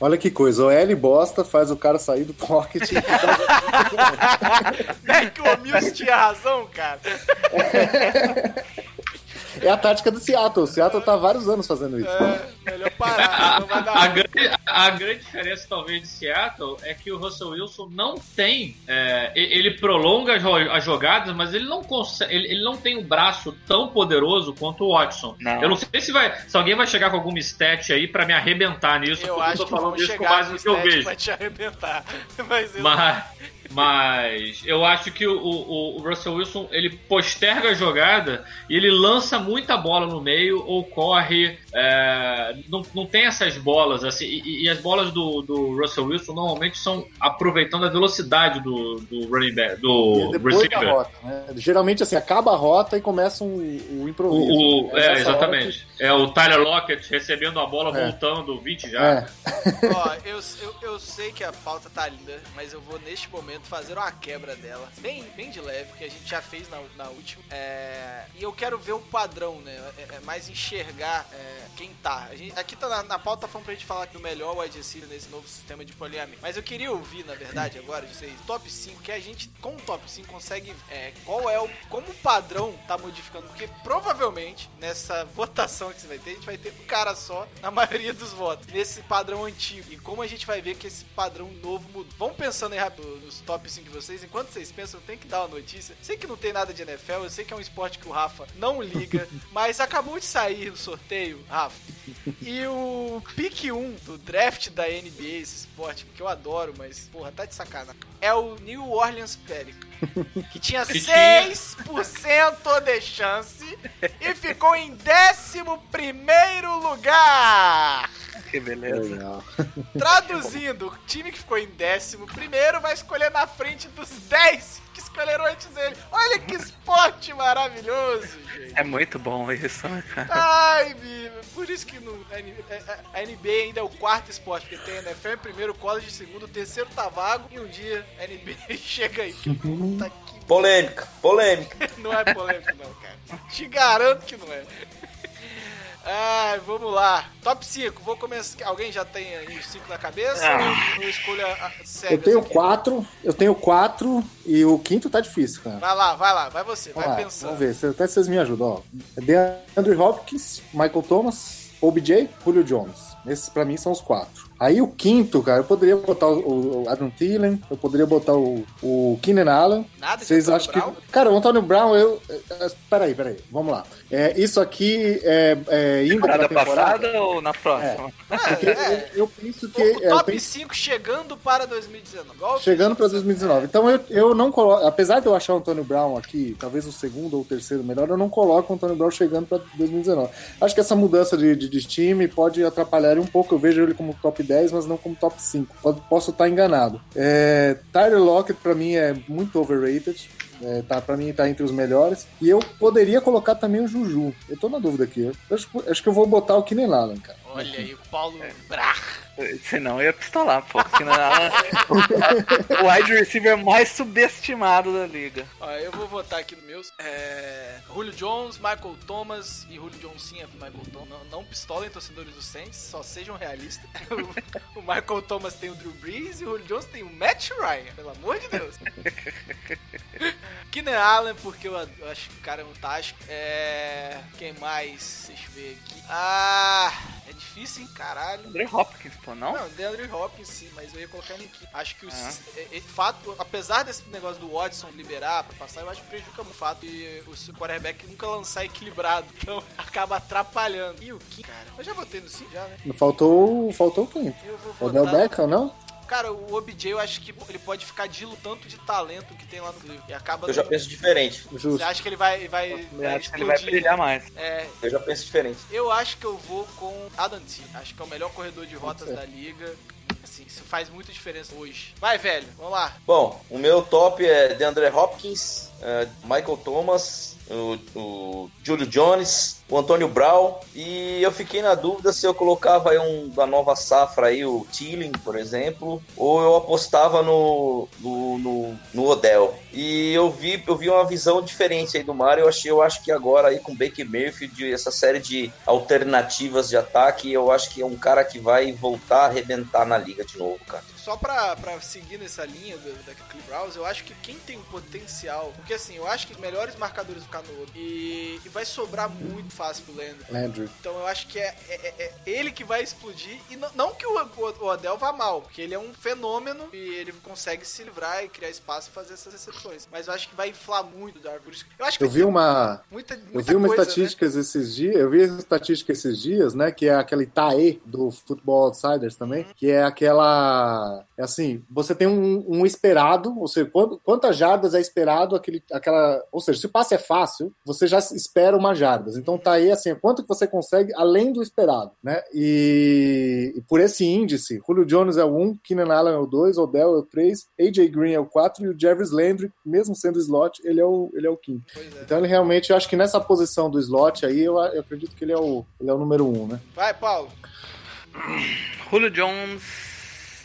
Olha que coisa, o L bosta faz o cara sair do pocket. É que o Mills tinha razão, cara. é a tática do Seattle. O Seattle tá há vários anos fazendo isso. É, melhor parar, A, vai a grande, a grande diferença, talvez, de Seattle é que o Russell Wilson não tem. é, ele prolonga as, jo- as jogadas, mas ele não consegue. Ele, ele não tem um braço tão poderoso quanto o Watson. Não. Eu não sei se, vai, se alguém vai chegar com alguma stat aí pra me arrebentar nisso, Eu porque acho eu que tô falando vão isso com base no que eu vejo. pra te arrebentar. Mas eu... Mas, mas eu acho que o, o- o Russell Wilson ele posterga a jogada e ele lança muita bola no meio ou corre. é, não, não tem essas bolas assim. E, e as bolas do, do Russell Wilson normalmente são aproveitando a velocidade do, do running back, do receiver. rota, né? Geralmente, assim, acaba a rota e começa um, o improviso. O, Essa é, exatamente. É o Tyler Lockett recebendo a bola, É. voltando 20 que- já. É, Ó, eu, eu, eu sei que a pauta tá linda, mas eu vou neste momento fazer uma quebra dela. Bem, bem de leve, que a gente já fez na, na última. É, e eu quero ver o padrão, né? É, é mais enxergar é, quem tá. A gente- aqui tá na, na pauta falando pra gente falar que o melhor wide receiver nesse novo sistema de poliamento. Mas eu queria ouvir, na verdade, agora, de vocês, top 5, que a gente, com o top 5, consegue. É, qual é o. Como o padrão tá modificando? Porque provavelmente, nessa votação que você vai ter, a gente vai ter um cara só na maioria dos votos. Nesse padrão antigo. E como a gente vai ver que esse padrão novo mudou. Vamos pensando aí rápido nos top 5 de vocês. Enquanto vocês pensam, eu tenho que dar uma notícia. Sei que não tem nada de NFL, eu sei que é um esporte que o Rafa não liga, mas acabou de sair o sorteio, Rafa. E o pick 1 do draft da NBA, esse esporte, que eu adoro, mas, porra, tá de sacanagem. É o New Orleans Pelicans. Que tinha Que tinha- 6% de chance e ficou em 11 lugar. Que beleza. legal. Traduzindo, o time que ficou em décimo primeiro vai escolher na frente dos 10 que escolheram antes dele. Olha que esporte maravilhoso, gente. É muito bom isso, né, cara? Ai, Biba, por isso que no, a, N- a- a NBA ainda é o quarto esporte, porque tem NFL em primeiro, college em segundo, o terceiro tá vago, e um dia a NBA chega aí. porque Puta que Polêmica, polêmica. não é polêmico não, cara. Te garanto que não é. Ai, vamos lá. Top 5, vou começar. Alguém já tem aí os 5 na cabeça? Ah. Ou eu escolho a, a cega, Eu tenho assim? quatro, eu tenho quatro e o quinto tá difícil, cara. Vai lá, vai lá, vai você, vai Vamos lá, pensando. vamos ver, se- até vocês me ajudam. Ó. DeAndre Hopkins, Michael Thomas, OBJ, Julio Jones. Esses pra mim são os quatro. Aí o quinto, cara, eu poderia botar o, o Adam Thielen, eu poderia botar o, o Keenan Allen. Nada de Vocês acham que. Brown? Cara, o Antônio Brown, eu. é, Peraí, peraí, vamos lá. É, isso aqui é, é indo pra Temporada temporada. passada ou na próxima? Porque É, eu, eu penso que. O é, top penso- 5 chegando para 2019. Igual eu Chegando para com você. 2019. Então eu, eu não coloco. Apesar de eu achar o Antônio Brown aqui, talvez o segundo ou o terceiro melhor, eu não coloco o Antônio Brown chegando para 2019. Acho que essa mudança de, de, de time pode atrapalhar ele um pouco. Eu vejo ele como top 10, mas não como top 5. Pode- Posso estar enganado. É, Tyler Lockett, para mim, é muito overrated. É, tá, pra mim tá entre os melhores. E eu poderia colocar também o Juju. Eu tô na dúvida aqui. Eu acho, acho que eu vou botar o Keenan Allen, cara. Olha aí, o Paulo Brah. Senão eu ia pistolar, pô. porque na- o wide receiver mais subestimado da liga. Ó, eu vou votar aqui no meus. É... Julio Jones, Michael Thomas e Julio Jones sim é Michael Thomas. Não, não pistolem torcedores do Saints, só sejam realistas. o, o Michael Thomas tem o Drew Brees e o Julio Jones tem o Matt Ryan, pelo amor de Deus. Keenan Allen, porque eu, eu acho que o cara é fantástico. É... Quem mais? Deixa eu ver aqui. Ah, é difícil, hein? Caralho. André Hopkins, pô, não? Não, DeAndre Hopkins sim, mas eu ia colocar ele aqui. Acho que o Ah. é- é- fato, apesar desse negócio do Watson liberar pra passar, eu acho que prejudica muito o fato de o seu quarterback nunca lançar equilibrado, então acaba atrapalhando. E o que, cara? Eu já votei no sim já, né? Faltou, faltou quem? Eu vou O Odell votar. Beckham, não? Cara, o OBJ eu acho que ele pode ficar dilo tanto de talento que tem lá no Cleveland. E acaba. Eu já penso diferente. Justo. Você acha que ele vai, vai, Eu vai acho que ele vai brilhar mais. É, Eu já penso diferente. Eu acho que eu vou com Adam T. Acho que é o melhor corredor de rotas da liga. Assim, isso faz muita diferença hoje. Vai, velho, vamos lá. Bom, o meu top é DeAndre Hopkins, é, Michael Thomas, o, o Julio Jones, o Antônio Brown. E eu fiquei na dúvida se eu colocava aí um da nova safra aí, o Tilling, por exemplo, ou eu apostava no, no, no, no Odell. E eu vi, eu vi uma visão diferente aí do Mario. Eu, achei, eu acho que agora aí com Baker Mayfield, essa série de alternativas de ataque, eu acho que é um cara que vai voltar a arrebentar na liga de novo, cara. Só pra, pra seguir nessa linha do, da Cliff Browse, eu acho que quem tem o potencial. Porque assim, eu acho que os melhores marcadores do Canoa. E, e vai sobrar muito fácil pro Landry. Landry. Então eu acho que é, é- é- é ele que vai explodir. E não, não que o, o, o Odell vá mal, porque ele é um fenômeno e ele consegue se livrar e criar espaço e fazer essas recepções. Mas eu acho que vai inflar muito o Dark. Eu acho que Eu vi uma, muita, muita Eu vi uma coisa, estatística esses dias, eu vi estatística esses dias, né, que é aquele TAE do Football Outsiders também, que é aquela, é assim, você tem um, um esperado, ou seja, quant- quantas jardas é esperado aquele, aquela, ou seja, se o passe é fácil, você já espera uma jardas. Então tá aí assim, quanto que você consegue além do esperado, né? E, e por esse índice, Julio Jones é o 1, Keenan Allen é o 2, Odell é o 3, AJ Green é o 4 e o Jarvis Landry, mesmo sendo slot, ele é o ele é o quinto. É. Então ele realmente, eu acho que nessa posição do slot aí, eu, eu acredito que ele é o, ele é o número um, né? Vai, Paulo. Julio Jones,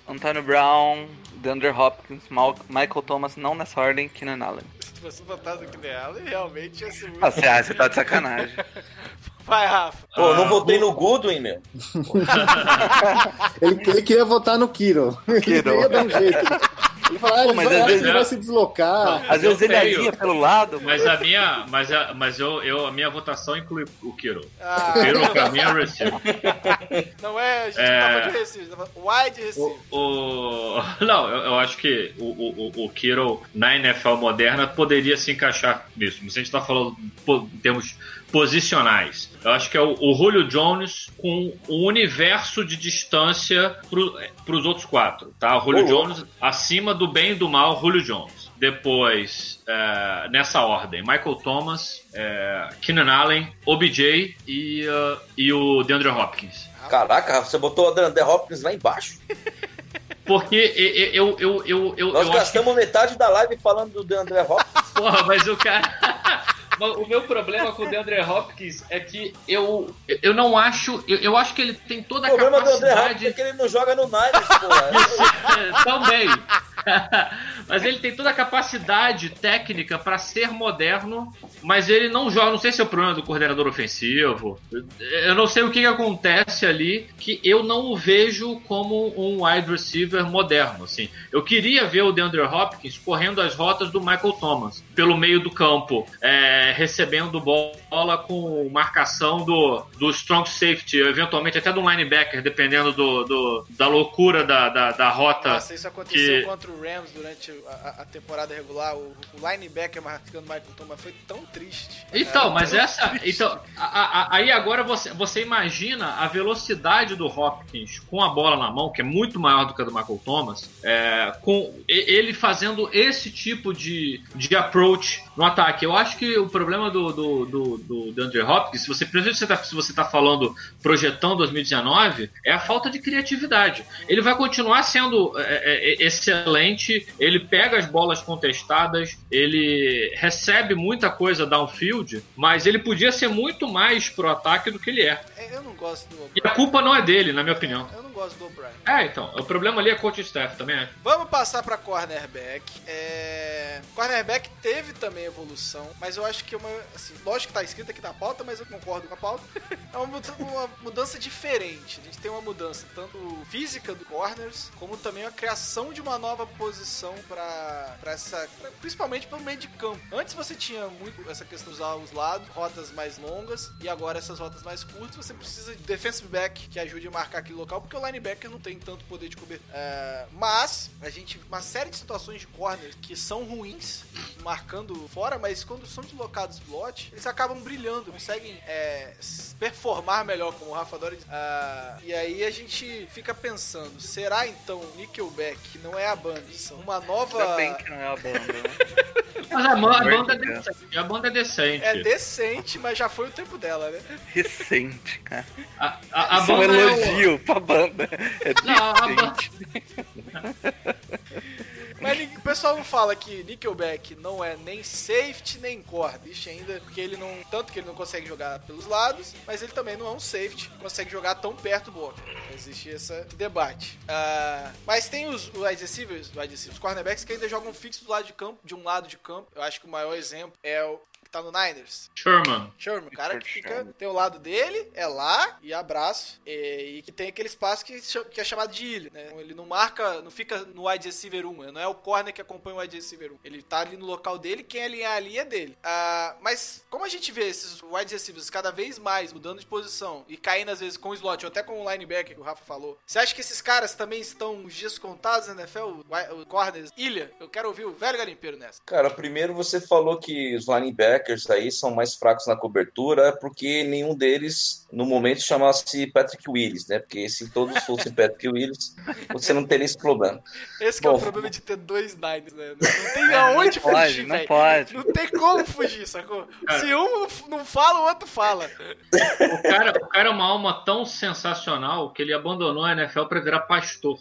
Antônio Brown, DeAndre Hopkins, Mal- Michael Thomas, não nessa ordem, Keenan Allen. Se você botasse aqui nela, realmente ia ser muito. Ah, você, ah, você tá de sacanagem. Vai, Rafa. Pô, eu não votei no Goodwin, meu. Ele, ele queria votar no Kiro. Kiro. Ele ia dar um jeito. Ele falou, ah, Pô, mas vai, às vezes ele vai se deslocar. Às vezes ele tenho. alinha pelo lado. Mas a minha, mas a, mas eu, eu, a minha votação inclui o Kiro. Ah, O Kiro pra mim é receiver. não é, a gente É. não tá falando de receiver, wide receiver. O, não, eu, eu acho que o, o, o- o Kiro na NFL moderna poderia se encaixar nisso. Mas a gente tá falando em termos posicionais. Eu acho que é o, o Julio Jones com o universo de distância para os outros quatro. Tá? O Julio. Jones acima do bem e do mal, Julio Jones. Depois, é, nessa ordem, Michael Thomas, é, Keenan Allen, OBJ e, uh, e o DeAndre Hopkins. Caraca, você botou o DeAndre Hopkins lá embaixo. Porque eu, eu, eu, eu, Nós eu acho que gastamos metade da live falando do DeAndre Hopkins. Porra, mas o cara. O meu problema com o DeAndre Hopkins é que eu, eu não acho. Eu, eu acho que ele tem toda O a problema do André Hopkins capacidade. é que ele não joga no Niners, porra. É, Também. mas ele tem toda a capacidade técnica para ser moderno, mas ele não joga. Não sei se é o problema do coordenador ofensivo. Eu não sei o que, que acontece ali que eu não o vejo como um wide receiver moderno. Assim. Eu queria ver o DeAndre Hopkins correndo as rotas do Michael Thomas. Pelo meio do campo, é, recebendo bola com marcação do, do strong safety, eventualmente até do linebacker, dependendo do, do- da loucura da, da, da rota. Nossa, isso aconteceu que- contra o Rams durante a, a- temporada regular. O, o linebacker marcando Michael Thomas foi tão triste. Então, mas essa. triste. Então, a- a- aí agora você, você imagina a velocidade do Hopkins com a bola na mão, que é muito maior do que a do Michael Thomas, é, com ele fazendo esse tipo de, de approach no ataque. Eu acho que o problema do, do, do, do, do Andre Hopkins, se você, principalmente se você tá- se você está falando projetão 2019, é a falta de criatividade. Ele vai continuar sendo é, é, excelente, ele pega as bolas contestadas, ele recebe muita coisa downfield, mas ele podia ser muito mais pro ataque do que ele é. É, Eu não gosto do E a culpa não é dele, na minha opinião. Eu não gosto do O'Brien. É, então, o problema ali é coach staff também. é. Vamos passar pra cornerback. É... Cornerback teve também evolução, mas eu acho que é uma. Assim, lógico que tá escrito aqui na pauta, mas eu concordo com a pauta. É uma uma mudança diferente. A gente tem uma mudança tanto física do corners, como também a criação de uma nova posição pra, pra essa. pra- principalmente pelo meio de campo. Antes você tinha muito essa questão de usar os lados, rotas mais longas, e agora essas rotas mais curtas, você precisa de defensive back que ajude a marcar aquele local, porque o linebacker não tem tanto poder de cobertura. É, mas a gente uma série de situações de corners que são ruins marcando fora, mas quando são deslocados slot, eles acabam brilhando, conseguem é, performar melhor, como o Rafa Dori diz. Ah, e aí a gente fica pensando, será então Nickelback, que não é a banda, uma nova Ainda bem que não é a banda, né? Mas a, ma- a banda é decente. A banda é decente. é decente, mas já foi o tempo dela, né? Recente, cara. A, a, a é um banda é o- elogio pra banda. É banda- decente. Mas o pessoal não fala que Nickelback não é nem safety nem. Existe ainda, porque ele não. Tanto que ele não consegue jogar pelos lados, mas ele também não é um safety, consegue jogar tão perto do outro. Existe esse debate. Ah, mas tem os wide receivers, wide receivers, os cornerbacks que ainda jogam fixo do lado de campo, de um lado de campo. Eu acho que o maior exemplo é o tá no Niners. Sherman. Sherman, o cara que fica, Sherman. tem o lado dele, é lá, e abraço, e, e que tem aquele espaço que, que é chamado de ilha, né? Ele não marca, não fica no wide receiver 1, não é o corner que acompanha o wide receiver 1. Ele tá ali no local dele, quem alinhar ali é dele. Ah, mas como a gente vê esses wide receivers cada vez mais mudando de posição e caindo às vezes com o slot, ou até com o linebacker que o Rafa falou, você acha que esses caras também estão os dias contados na NFL, o, o corners, ilha? Eu quero ouvir o velho garimpeiro nessa. Cara, primeiro você falou que os linebackers aí são mais fracos na cobertura, porque nenhum deles, no momento, chamasse Patrick Willis, né? Porque se todos fossem Patrick Willis, você não teria esse problema. Esse que é o Bom. problema de ter dois Niners, né? Não tem aonde Não pode, fugir, não velho. pode. Não tem como fugir, sacou? Cara. Se um não fala, o outro fala. O cara, o cara é uma alma tão sensacional que ele abandonou a NFL pra virar pastor.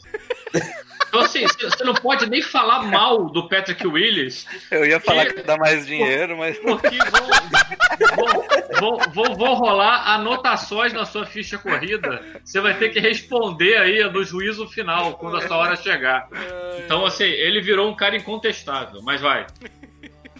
Então, assim, você você não pode nem falar mal do Patrick Willis, Eu ia falar Que- que dá mais dinheiro, mas porque vão, vão, vão, vão- vão rolar anotações na sua ficha corrida. Você vai ter que responder aí no juízo final, quando essa hora chegar. Então, assim, ele virou um cara incontestável, mas vai.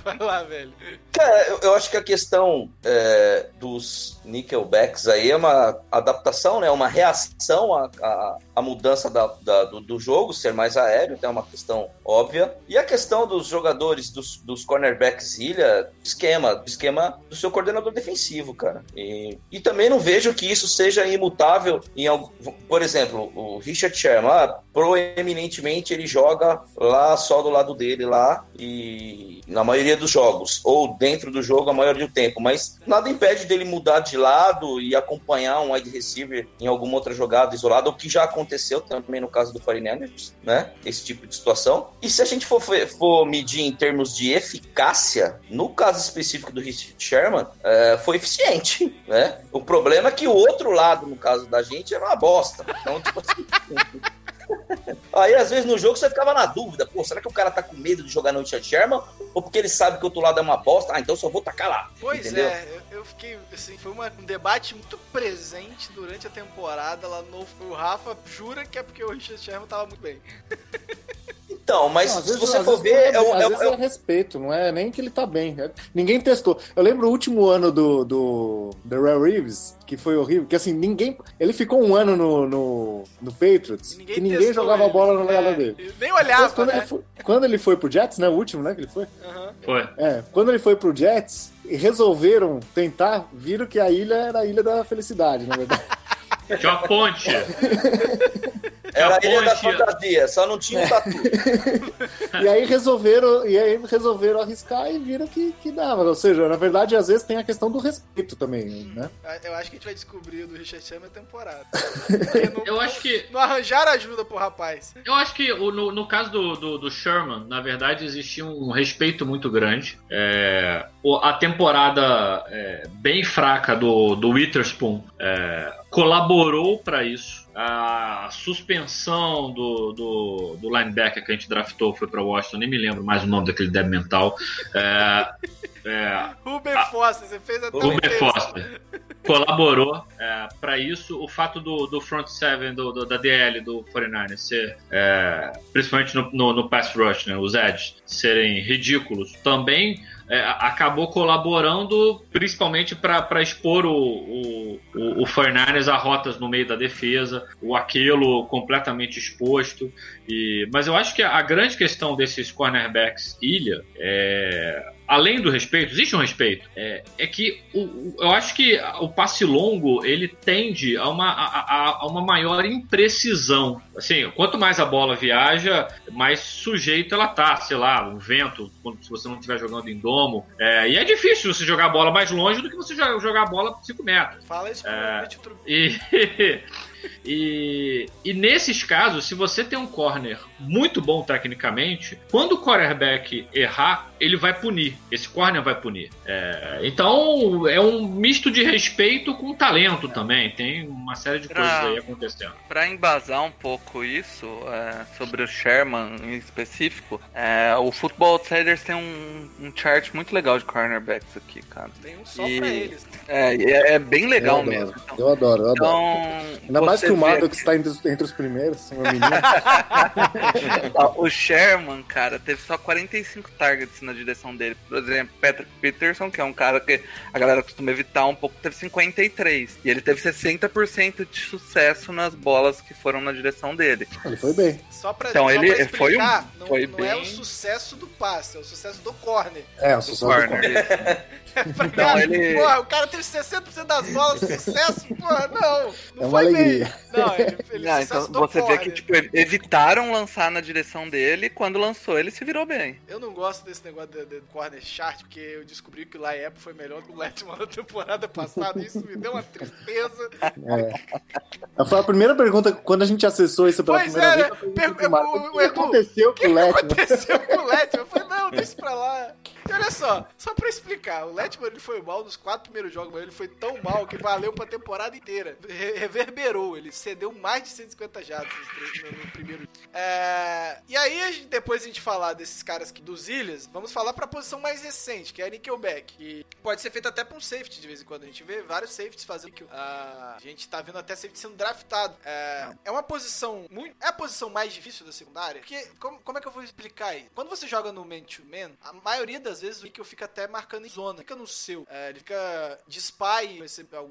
Vai lá, velho. Cara, eu, eu acho que a questão é, dos Nickelbacks aí é uma adaptação, né? Uma reação à, à, à mudança da- da- do, do jogo, ser mais aéreo, então é uma questão óbvia. E a questão dos jogadores, dos, dos cornerbacks ilha, esquema, esquema do seu coordenador defensivo, cara. E, e também não vejo que isso seja imutável em algum. Por exemplo, o Richard Sherman, ah, proeminentemente ele joga lá só do lado dele lá e na maioria dos jogos ou dentro do jogo a maioria do tempo, mas nada impede dele mudar de lado e acompanhar um wide receiver em alguma outra jogada isolada, o que já aconteceu também no caso do 49ers, né? Esse tipo de situação. E se a gente for, for medir em termos de eficácia, no caso específico do Richard Sherman, é, foi eficiente, né? O problema é que o outro lado, no caso da gente, era uma bosta. Então, tipo assim. Aí, às vezes, no jogo você ficava na dúvida: pô, será que o cara tá com medo de jogar no Richard Sherman? Ou porque ele sabe que o outro lado é uma bosta? Ah, então só vou tacar lá. Pois entendeu? é, eu, eu fiquei, assim, foi uma- um debate muito presente durante a temporada lá no. O Rafa jura que é porque o Richard Sherman tava muito bem. Então, mas Não, às se vezes- você for ver, não é, é, um- às é vezes é um- é respeito, não é nem que ele tá bem. É- Ninguém testou. Eu lembro o último ano do, do The Real Reeves, que foi horrível, que assim, ninguém. Ele ficou um ano no, no, no Patriots, que ninguém jogava ele. bola no lugar É, dele. ele Nem Mas olhava, quando, né? ele foi, quando ele foi pro Jets, né? O último, né? Que ele foi? Aham. Foi. É, quando ele foi pro Jets, resolveram tentar, viram que a ilha era a ilha da felicidade, na verdade. Tinha uma ponte. era a ilha da ponte- fantasia, só não tinha um tatu. E aí resolveram, e aí resolveram arriscar e viram que, que dava. Ou seja, na verdade, às vezes tem a questão do respeito também, né? Eu acho que a gente vai descobrir o do Richard Sherman na temporada. Não, Eu acho que não arranjaram ajuda pro rapaz. Eu acho que o- no, no caso do, do, do Sherman, na verdade, existia um respeito muito grande. É, o- a temporada é, bem fraca do, do Witherspoon é, colaborou para isso. A suspensão do, do, do linebacker que a gente draftou foi para Washington, nem me lembro mais o nome daquele débil mental. É, é, Ruben. Foster, você fez até Ruben. Foster colaborou é, para isso. O fato do, do front seven do, do- da DL do 49ers ser, é, principalmente no, no, no pass rush, né, os edges, serem ridículos, também é, acabou colaborando principalmente para expor o, o, o, 49ers a rotas no meio da defesa, o Aquilo completamente exposto. E, mas eu acho que a grande questão desses cornerbacks ilha é além do respeito, existe um respeito, é, é que o, o- eu acho que o passe longo ele tende a uma, a, a- uma maior imprecisão. Assim, quanto mais a bola viaja, mais sujeito ela tá, sei lá, o vento, quando, se você não estiver jogando em domo. É, e é difícil você jogar a bola mais longe do que você jo- jogar a bola por 5 metros. Fala isso pro É. Trubisky. E, e, e nesses casos, se você tem um corner muito bom tecnicamente, quando o quarterback errar, ele vai punir. Esse corner vai punir. É, então é um misto de respeito com talento também. Tem uma série de coisas Pra- aí acontecendo. Pra embasar um pouco isso, é, sobre o Sherman em específico, é, o Football Outsiders tem um, um chart muito legal de cornerbacks aqui, cara. Tem um só E- pra eles. É, e é, é bem legal eu adoro, mesmo. Então, Eu adoro, eu adoro. então, Ainda mais que o Maddox aqui- está entre, os- entre os primeiros, meu menino. O Sherman, cara, teve só 45 targets na direção dele. Por exemplo, Patrick Peterson, que é um cara que a galera costuma evitar um pouco, teve 53. E ele teve 60% de sucesso nas bolas que foram na direção dele. Ele foi bem. Só pra, Então, só ele pra foi um- explicar, não, foi não é o bem- sucesso do passe, é o sucesso do corner. É, o sucesso do Corner. Então, cara, ele- Porra, o cara teve 60% das bolas, sucesso, porra, não. Não É uma foi alegria. bem. Não, ele, ele sucesso então do você vê corner. que tipo, evitaram lançar na direção dele quando lançou ele se virou bem. Eu não gosto desse negócio de, de corner chart, porque eu descobri que o Laep foi melhor que o Letman na temporada passada, e isso me deu uma tristeza. É. Foi a primeira pergunta quando a gente acessou isso pela Pois primeira é, vez. né? eu Per- "Marco, o- O o que Edu, aconteceu O com que, o que Letman? aconteceu com o Letman? Eu falei, não, deixa pra lá. E olha só, só pra explicar, o Letman ele foi mal nos quatro primeiros jogos, mas ele foi tão mal que valeu pra temporada inteira. Re- reverberou, ele cedeu mais de 150 jatos no, no primeiro. É, e aí, depois a gente falar desses caras que, dos ilhas, vamos falar pra posição mais recente, que é a Nickelback. Que pode ser feito até pra um safety de vez em quando. A gente vê vários safeties fazendo. Ah, a gente tá vendo até safety sendo draftado. É, é uma posição muito. É a posição mais difícil da secundária. Porque, como, como é que eu vou explicar aí? Quando você joga no man-to-man, a maioria das vezes o nickel fica até marcando em zona. Fica no seu. É, ele fica de spy,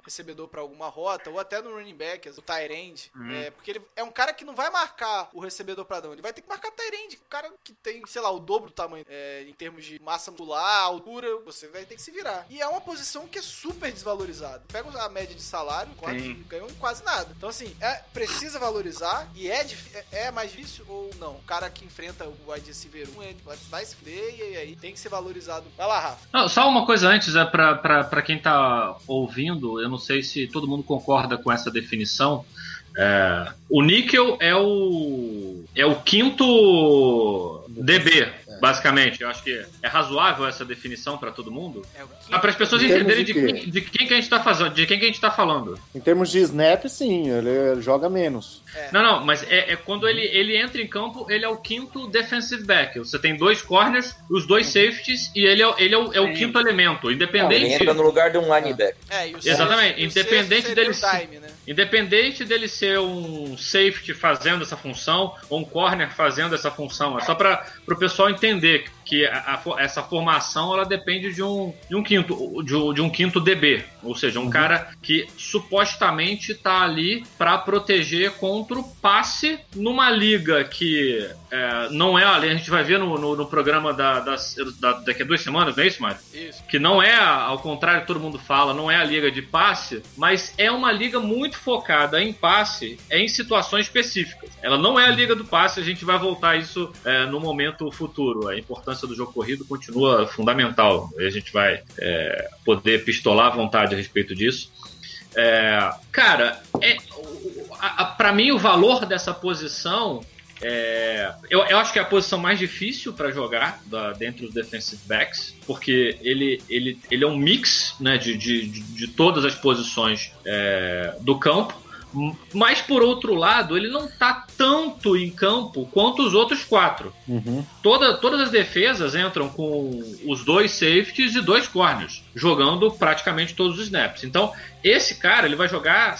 recebedor pra alguma rota, ou até no running back, o tight end. É, porque ele é um cara que não vai marcar o recebedor pra não. Ele vai ter que marcar end. O cara que tem, sei lá, o dobro do tamanho é, em termos de massa muscular, altura, você vai ter que se virar. E é uma posição que é super desvalorizada. Pega a média de salário, quase, Sim. ganhou quase nada. Então, assim, é, precisa valorizar e é, é, é mais difícil ou não? O cara que enfrenta o wide receiver 1, ele vai- vai se fuder e aí tem que ser valorizado. Vai lá, Rafa. Não, só uma coisa antes, é pra, pra, pra quem tá ouvindo, eu não sei se todo mundo concorda com essa definição. É, o níquel é o é o quinto DB Basicamente, eu acho que é razoável essa definição pra todo mundo. É. Ah, para as pessoas Em entenderem de de, de quem que a gente tá fazendo, de quem que a gente tá falando. Em termos de snap, sim, ele joga menos. Não, não, mas é, é quando ele, ele entra em campo, ele é o quinto defensive back. Você tem dois corners, os dois safeties, e ele é, ele é, o, é o quinto elemento. Ele Independente. entra no lugar de um linebacker. É, e o Exatamente, sexto- o independente dele time, né? Independente dele ser um safety fazendo essa função ou um corner fazendo essa função, é só para o pessoal entender que a- a essa formação ela depende de um, de um quinto de, um- de um quinto DB, ou seja, um cara que supostamente está ali para proteger contra o passe numa liga que é, não é a gente vai ver no, no, no programa da, das- da- daqui a duas semanas, não é isso, Mário? Isso. que não é, ao contrário todo mundo fala, não é a liga de passe, mas é uma liga muito focada em passe em situações específicas. Ela não é a liga do passe, a gente vai voltar a isso é, no momento futuro. A importância do jogo corrido continua fundamental. A gente vai é, poder pistolar à vontade a respeito disso. É, cara, é, o- a- a- pra mim o valor dessa posição é, eu, eu acho que é a posição mais difícil para jogar da, dentro dos defensive backs, porque ele, ele, ele é um mix né, de, de, de todas as posições é, do campo. Mas por outro lado, ele não tá tanto em campo quanto os outros quatro. Uhum. Toda, todas as defesas entram com os dois safeties e dois corners, jogando praticamente todos os snaps. Então, esse cara ele vai jogar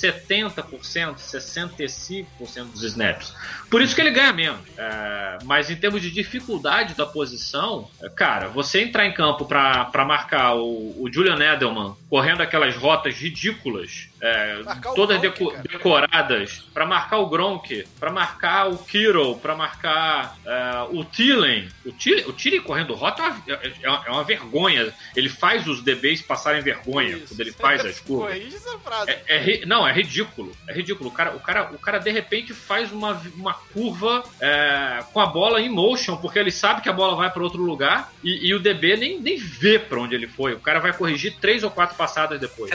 70%, 65% dos snaps. Por isso que ele ganha menos. É, mas em termos de dificuldade da posição, é, cara, você entrar em campo para marcar o, o Julian Edelman correndo aquelas rotas ridículas, é, todas Gronk, deco- cara. decoradas, para marcar o Gronk, para marcar o Kiro, para marcar é, o Thielen. O Thielen correndo rota é uma, é- é uma- é uma vergonha. Ele faz os DBs passarem vergonha Isso. quando ele faz as curvas. Essa frase. É, é não, é ridículo. É ridículo. O cara, o cara, o cara de repente faz uma, uma curva é, com a bola em motion, porque ele sabe que a bola vai para outro lugar e, e o DB nem, nem vê para onde ele foi. O cara vai corrigir três ou quatro passadas depois.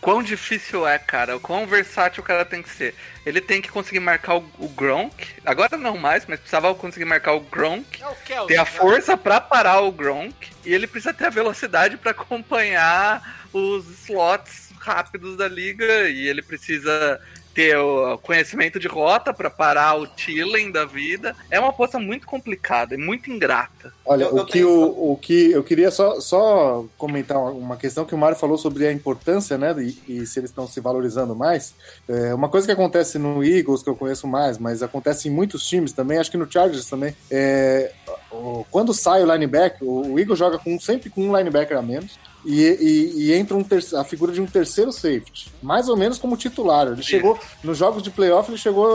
Quão difícil é, cara, o quão versátil o cara tem que ser. Ele tem que conseguir marcar o, o Gronk, agora não mais, mas precisava conseguir marcar o Gronk, É o Kelsey. ter a né? força pra parar o Gronk, e ele precisa ter a velocidade pra acompanhar os slots rápidos da liga, e ele precisa ter o conhecimento de rota pra parar o Tillen da vida. É uma posição muito complicada e muito ingrata. Olha, Eu- o, eu que tenho- o, o que eu queria só, só comentar uma questão que o Mário falou sobre a importância, né? E, e se eles estão se valorizando mais. É, uma coisa que acontece no Eagles, que eu conheço mais, mas acontece em muitos times também, acho que no Chargers também, é, o- quando sai o linebacker, o, o Eagles joga com, sempre com um linebacker a menos. E, e- e entra um a figura de um terceiro safety, mais ou menos como titular. Ele chegou nos jogos de playoff, ele chegou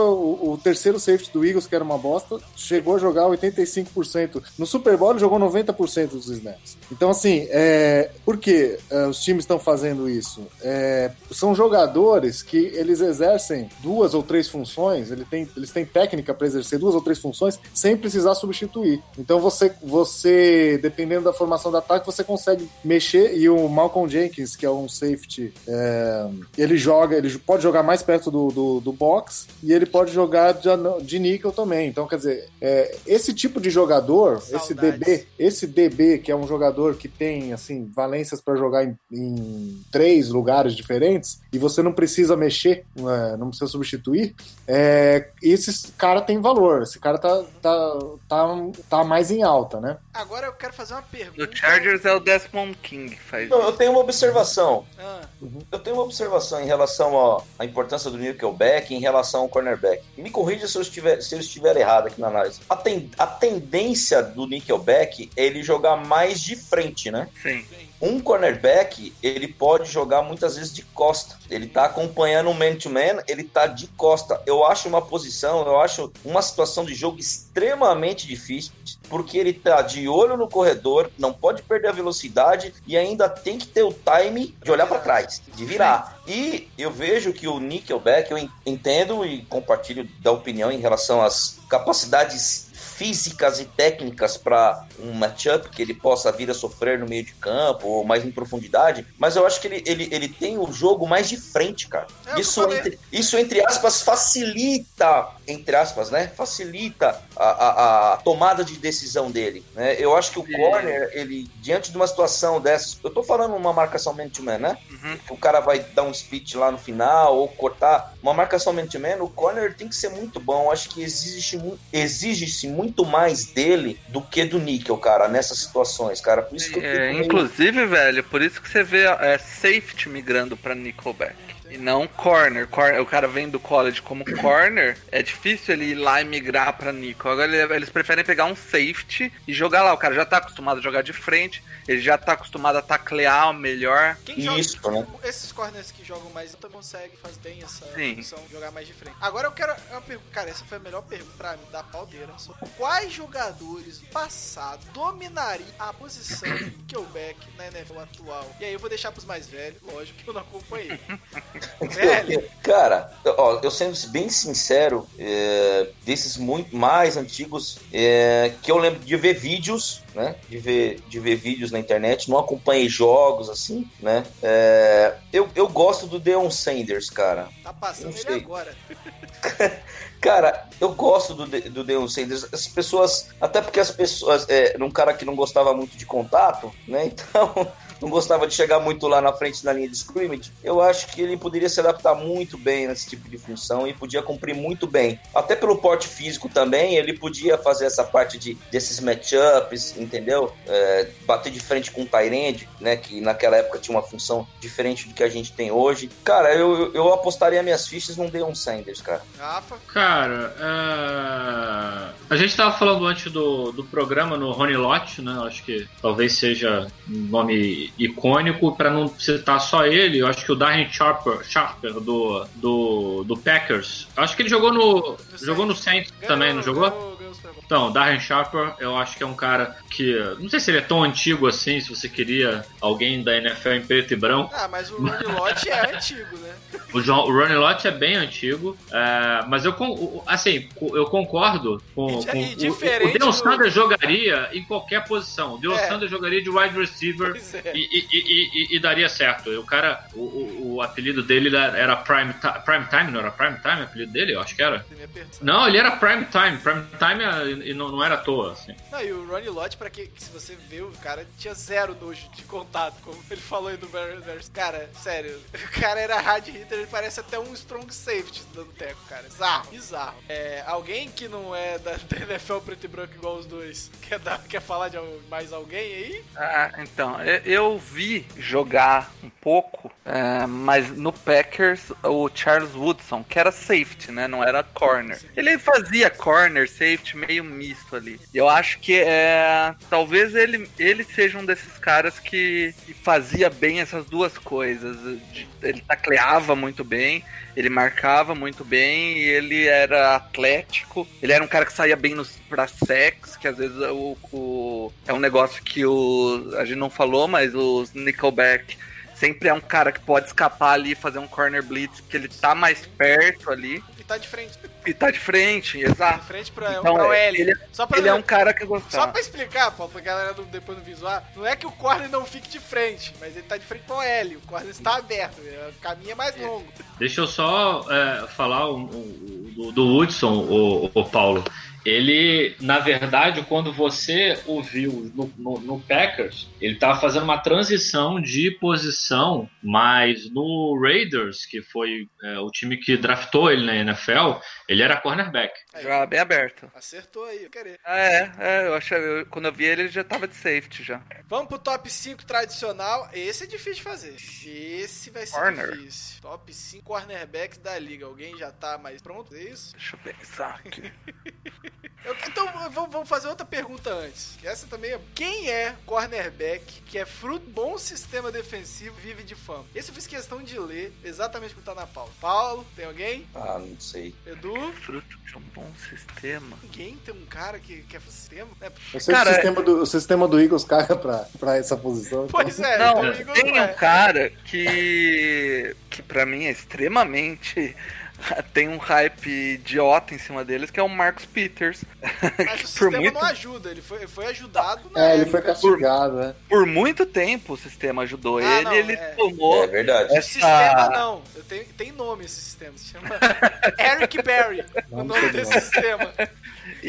o, o terceiro safety do Eagles, que era uma bosta, chegou a jogar 85%. No Super Bowl ele jogou 90% dos snaps. Então, assim, é, por que é, os times estão fazendo isso? É, são jogadores que eles exercem duas ou três funções, ele tem- eles têm técnica para exercer duas ou três funções sem precisar substituir. Então, você, você, dependendo da formação do ataque, você consegue mexer. E o Malcolm Jenkins, que é um safety, é, ele joga, ele pode jogar mais perto do, do, do box e ele pode jogar de, de níquel também. Então, quer dizer, é, esse tipo de jogador, esse Saudades. DB, esse DB, que é um jogador que tem assim valências para jogar em, em três lugares diferentes e você não precisa mexer, é, não precisa substituir, é, esse cara tem valor. Esse cara tá, tá, tá, tá mais em alta, né? Agora eu quero fazer uma pergunta. No Chargers é o Desmond King faz Não, eu tenho uma observação. Ah, Eu tenho uma observação em relação ó, à importância do Nickelback em relação ao cornerback. Me corrija se eu estiver, se eu estiver errado aqui na análise. A, ten- a tendência do Nickelback é ele jogar mais de frente, né? Sim. Um cornerback, ele pode jogar muitas vezes de costa. Ele tá acompanhando um man-to-man, ele tá de costa. Eu acho uma posição, eu acho uma situação de jogo extremamente difícil, porque ele tá de olho no corredor, não pode perder a velocidade e ainda tem que ter o time de olhar para trás, de virar. E eu vejo que o Nickelback, eu en- entendo e compartilho da opinião em relação às capacidades físicas e técnicas para um matchup que ele possa vir a sofrer no meio de campo ou mais em profundidade, mas eu acho que ele, ele, ele tem o jogo mais de frente, cara. É eu isso, entre, isso, entre aspas, facilita, entre aspas, né? Facilita a, a, a tomada de decisão dele. Né? Eu acho que o corner, ele, diante de uma situação dessas, eu tô falando uma marcação man-to-man, né? Uhum. Que o cara vai dar um speech lá no final ou cortar. Uma marcação man-to-man, o corner tem que ser muito bom. Eu acho que exige, mu- exige-se muito mais dele do que do Nickel, cara, nessas situações, cara. Por isso que É, meio- inclusive, velho, por isso que você vê é, safety migrando pra nickelback. E não corner. Corner- O cara vem do college como corner, é difícil ele ir lá e migrar pra nickel. Agora ele- eles preferem pegar um safety e jogar lá. O cara já tá acostumado a jogar de frente, ele já tá acostumado a taclear melhor. Quem joga, Isso, né? Esses corners que jogam mais também conseguem fazer bem essa Sim. função de jogar mais de frente. Agora eu quero uma pergunta. Cara, essa foi a melhor pergunta pra mim, da. Sobre Quais jogadores do passado dominariam a posição de Nickelback na NFL atual? E aí eu vou deixar pros mais velhos, lógico que eu não acompanhei. Velho, Cara, ó, eu sendo bem sincero, é, desses muito mais antigos, é, que eu lembro de ver vídeos, né? De ver, de ver vídeos na internet, não acompanhei jogos assim, né? É, eu, eu gosto do Deon Sanders, cara. tá passando ele agora. Cara, eu gosto do, De- do Deion Sanders. As pessoas, até porque as pessoas, é, um cara que não gostava muito de contato, né? Então, não gostava de chegar muito lá na frente da linha de scrimmage. Eu acho que ele poderia se adaptar muito bem nesse tipo de função e podia cumprir muito bem. Até pelo porte físico também, ele podia fazer essa parte de, desses matchups, entendeu? É, bater de frente com o Tyrande, né? Que naquela época tinha uma função diferente do que a gente tem hoje. Cara, eu, eu- apostaria minhas fichas num Deion Sanders, cara. Rafa, Cara, é, a gente tava falando antes do, do programa no Ronnie Lott, né? Acho que talvez seja um nome icônico, pra não citar só ele. Eu acho que o Darren Sharper, Sharper do, do, do Packers. Acho que ele jogou no, jogou no Saints também, não jogou? Ganhou, ganhou. Então, Darren Sharper, eu acho que é um cara que. Não sei se ele é tão antigo assim, se você queria alguém da NFL em preto e branco. Ah, mas o Ronnie Lott é antigo, né? O, John, o Ronnie Lott é bem antigo, é, mas eu, assim, eu concordo com, E- com e o- diferente o Deion do- Sanders jogaria em qualquer posição. O Deion É. Sanders jogaria de wide receiver é. e, e- e- daria certo. O cara, o, o- o apelido dele era- Prime, Prime Time, não era Prime Time o apelido dele? Eu acho que era. Não, ele era Prime Time. Prime Time é- e não, não era à toa, assim. Não, e o Ronnie Lott, pra que, que se você vê, o cara tinha zero nojo de contato, como ele falou aí no Bears. Cara, sério, o cara era hard hitter, ele parece até um strong safety dando teco, cara. Bizarro, bizarro. É, alguém que não é da, da NFL preto e branco igual os dois, quer, dar, quer falar de mais alguém aí? Ah, então, eu, eu vi jogar um pouco, é, mas no Packers, o Charles Woodson, que era safety, né? Não era corner. Ele fazia corner, safety, meio misto ali. Eu acho que é. Talvez ele, ele seja um desses caras que, que fazia bem essas duas coisas. Ele tacleava muito bem, ele marcava muito bem, ele era atlético. Ele era um cara que saía bem nos, pra sex, que às vezes o, o- é um negócio que o, a gente não falou, mas os Nickelback sempre é um cara que pode escapar ali e fazer um corner blitz, que ele tá mais perto ali E tá de frente. e tá de frente, De exato. frente pra, Então, pra é, L. ele, Só pra ele é um cara que eu Só gostava. pra explicar, Paulo, pra galera do- depois não visual, não é que o corner não fique de frente, mas ele tá de frente pro L. O corner está aberto, é, o caminho é mais longo. Deixa eu só é, falar o, o- do, do Woodson, o, o Paulo. Ele, na verdade, quando você o viu no, no- no Packers, ele estava fazendo uma transição de posição, mas no Raiders, que foi é, o time que draftou ele na NFL, ele era cornerback. Já bem aberto. Acertou aí, eu querer. Ah, é, é, eu achei, eu- quando eu vi ele, ele já tava de safety já. Vamos pro top 5 tradicional. Esse é difícil de fazer. Esse vai ser Corner. difícil. Top 5 cornerbacks da liga. Alguém já tá mais pronto? É isso? Deixa eu pensar aqui. Eu- então vamos, vamos fazer outra pergunta antes. que Essa também é. Quem é cornerback que é fruto de bom sistema defensivo vive de fama? Esse eu fiz questão de ler exatamente o que tá na pauta. Paulo, tem alguém? Ah, não sei. Edu? Fruto de um bom sistema. Ninguém tem um cara que, que é sistema? É, Eu sei Cara, que o sistema, do, o sistema do Eagles caga pra, pra essa posição. pois é, Não, então tem não um é. cara que que para mim é extremamente tem um hype idiota em cima deles, que é o Marcus Peters. Mas o por sistema muito, não ajuda, ele foi, foi ajudado na É, ele foi época. castigado, né? por muito tempo o sistema ajudou Ah, ele, não, ele é. tomou É verdade. essa Sistema não, eu tenho, tem nome esse sistema, se chama Eric Berry, o Não nome desse sistema.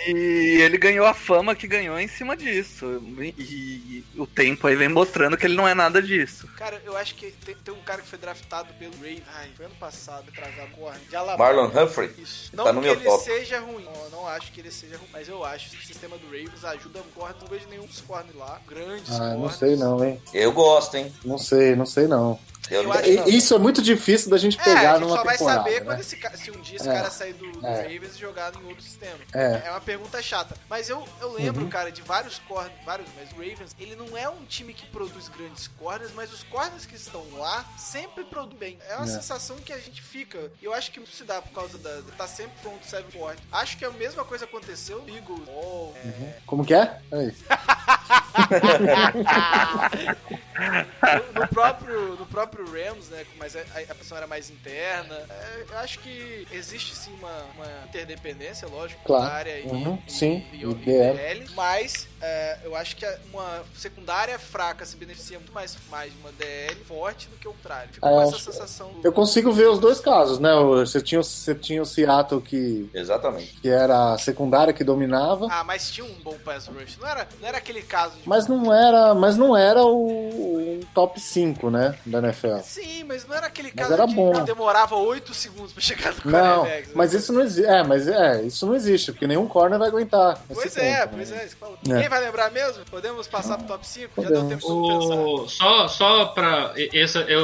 E ele ganhou a fama que ganhou em cima disso. E, e o tempo aí vem mostrando que ele não é nada disso. Cara, eu acho que tem, tem um cara que foi draftado pelo Ravens. Ai, foi ano passado, atrasado, corre. De Alabama. Marlon Humphrey. Isso. Tá Não no que meu ele top. seja ruim. Não, não acho que ele seja ruim. Mas eu acho que o sistema do Ravens ajuda o corner. Não vejo nenhum dos corners lá. Grandes Ah, não corners. sei não, hein? Eu gosto, hein? Não sei, não sei não. Eu, Eu não- acho- Isso é muito difícil da gente É, pegar a gente numa só vai temporada, saber né? quando esse se um dia esse É. cara sair do, do É. Ravens e jogar em outro sistema. É. É uma pergunta chata. Mas eu, eu lembro, Uhum. cara, de vários corners, vários, mas o Ravens, ele não é um time que produz grandes corners, mas os corners que estão lá sempre produzem bem. É uma É. sensação que a gente fica. E eu acho que se dá por causa da. de tá sempre pronto, serve forte. Acho que a mesma coisa aconteceu no Eagles. Ball, é, Como que é? Aí. no, no próprio, no próprio Rams, né? Mas a, a pressão era mais interna. É, eu acho que existe sim uma, uma interdependência, lógico, Claro. área e, Uhum, e- sim, e, e e. DL, mas é, eu acho que uma secundária fraca se beneficia muito mais, mais de uma DL forte do que o contrário. Fica com eu essa sensação. do- Eu consigo ver os dois casos, né? Você tinha, o- você tinha o Seattle que, Exatamente. que era a secundária que dominava, Ah, mas tinha um bom pass rush. Não era, não era aquele caso de. mas não era, mas não era o, o top 5, né, da NFL. Sim, mas não era aquele Mas caso era que bom. demorava 8 segundos pra chegar no Não, quarterback. mas né? isso não existe. É, mas é, isso não existe, porque nenhum corner vai aguentar. esse Pois é, tempo, pois né? é, você falou. É. Quem vai lembrar mesmo? Podemos passar pro top 5? Já deu tempo de pensar. Só, só pra. Essa, eu,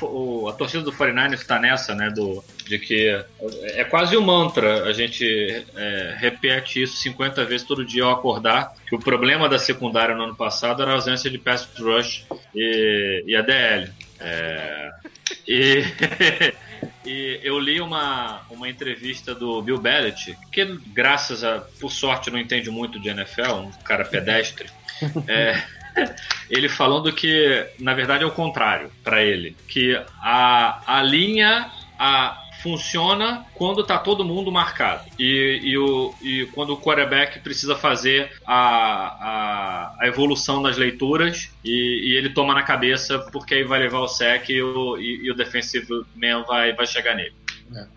o, o- a torcida do 49ers tá nessa, né? Do, de que é quase um mantra. A gente é, repete isso 50 vezes todo dia ao acordar. Que o problema da secundária no ano passado era a ausência de pass rush e, e a DL. É, e, e eu li uma, uma entrevista do Bill Belichick, que graças a, por sorte, não entende muito de NFL, um cara pedestre. É, ele falando que, na verdade, é o contrário para ele. Que a, a linha a, funciona quando tá todo mundo marcado. E, e, o, e quando o quarterback precisa fazer a, a, a evolução das leituras e, e ele toma na cabeça porque aí vai levar o sec e o, e, e o defensive man vai, vai chegar nele.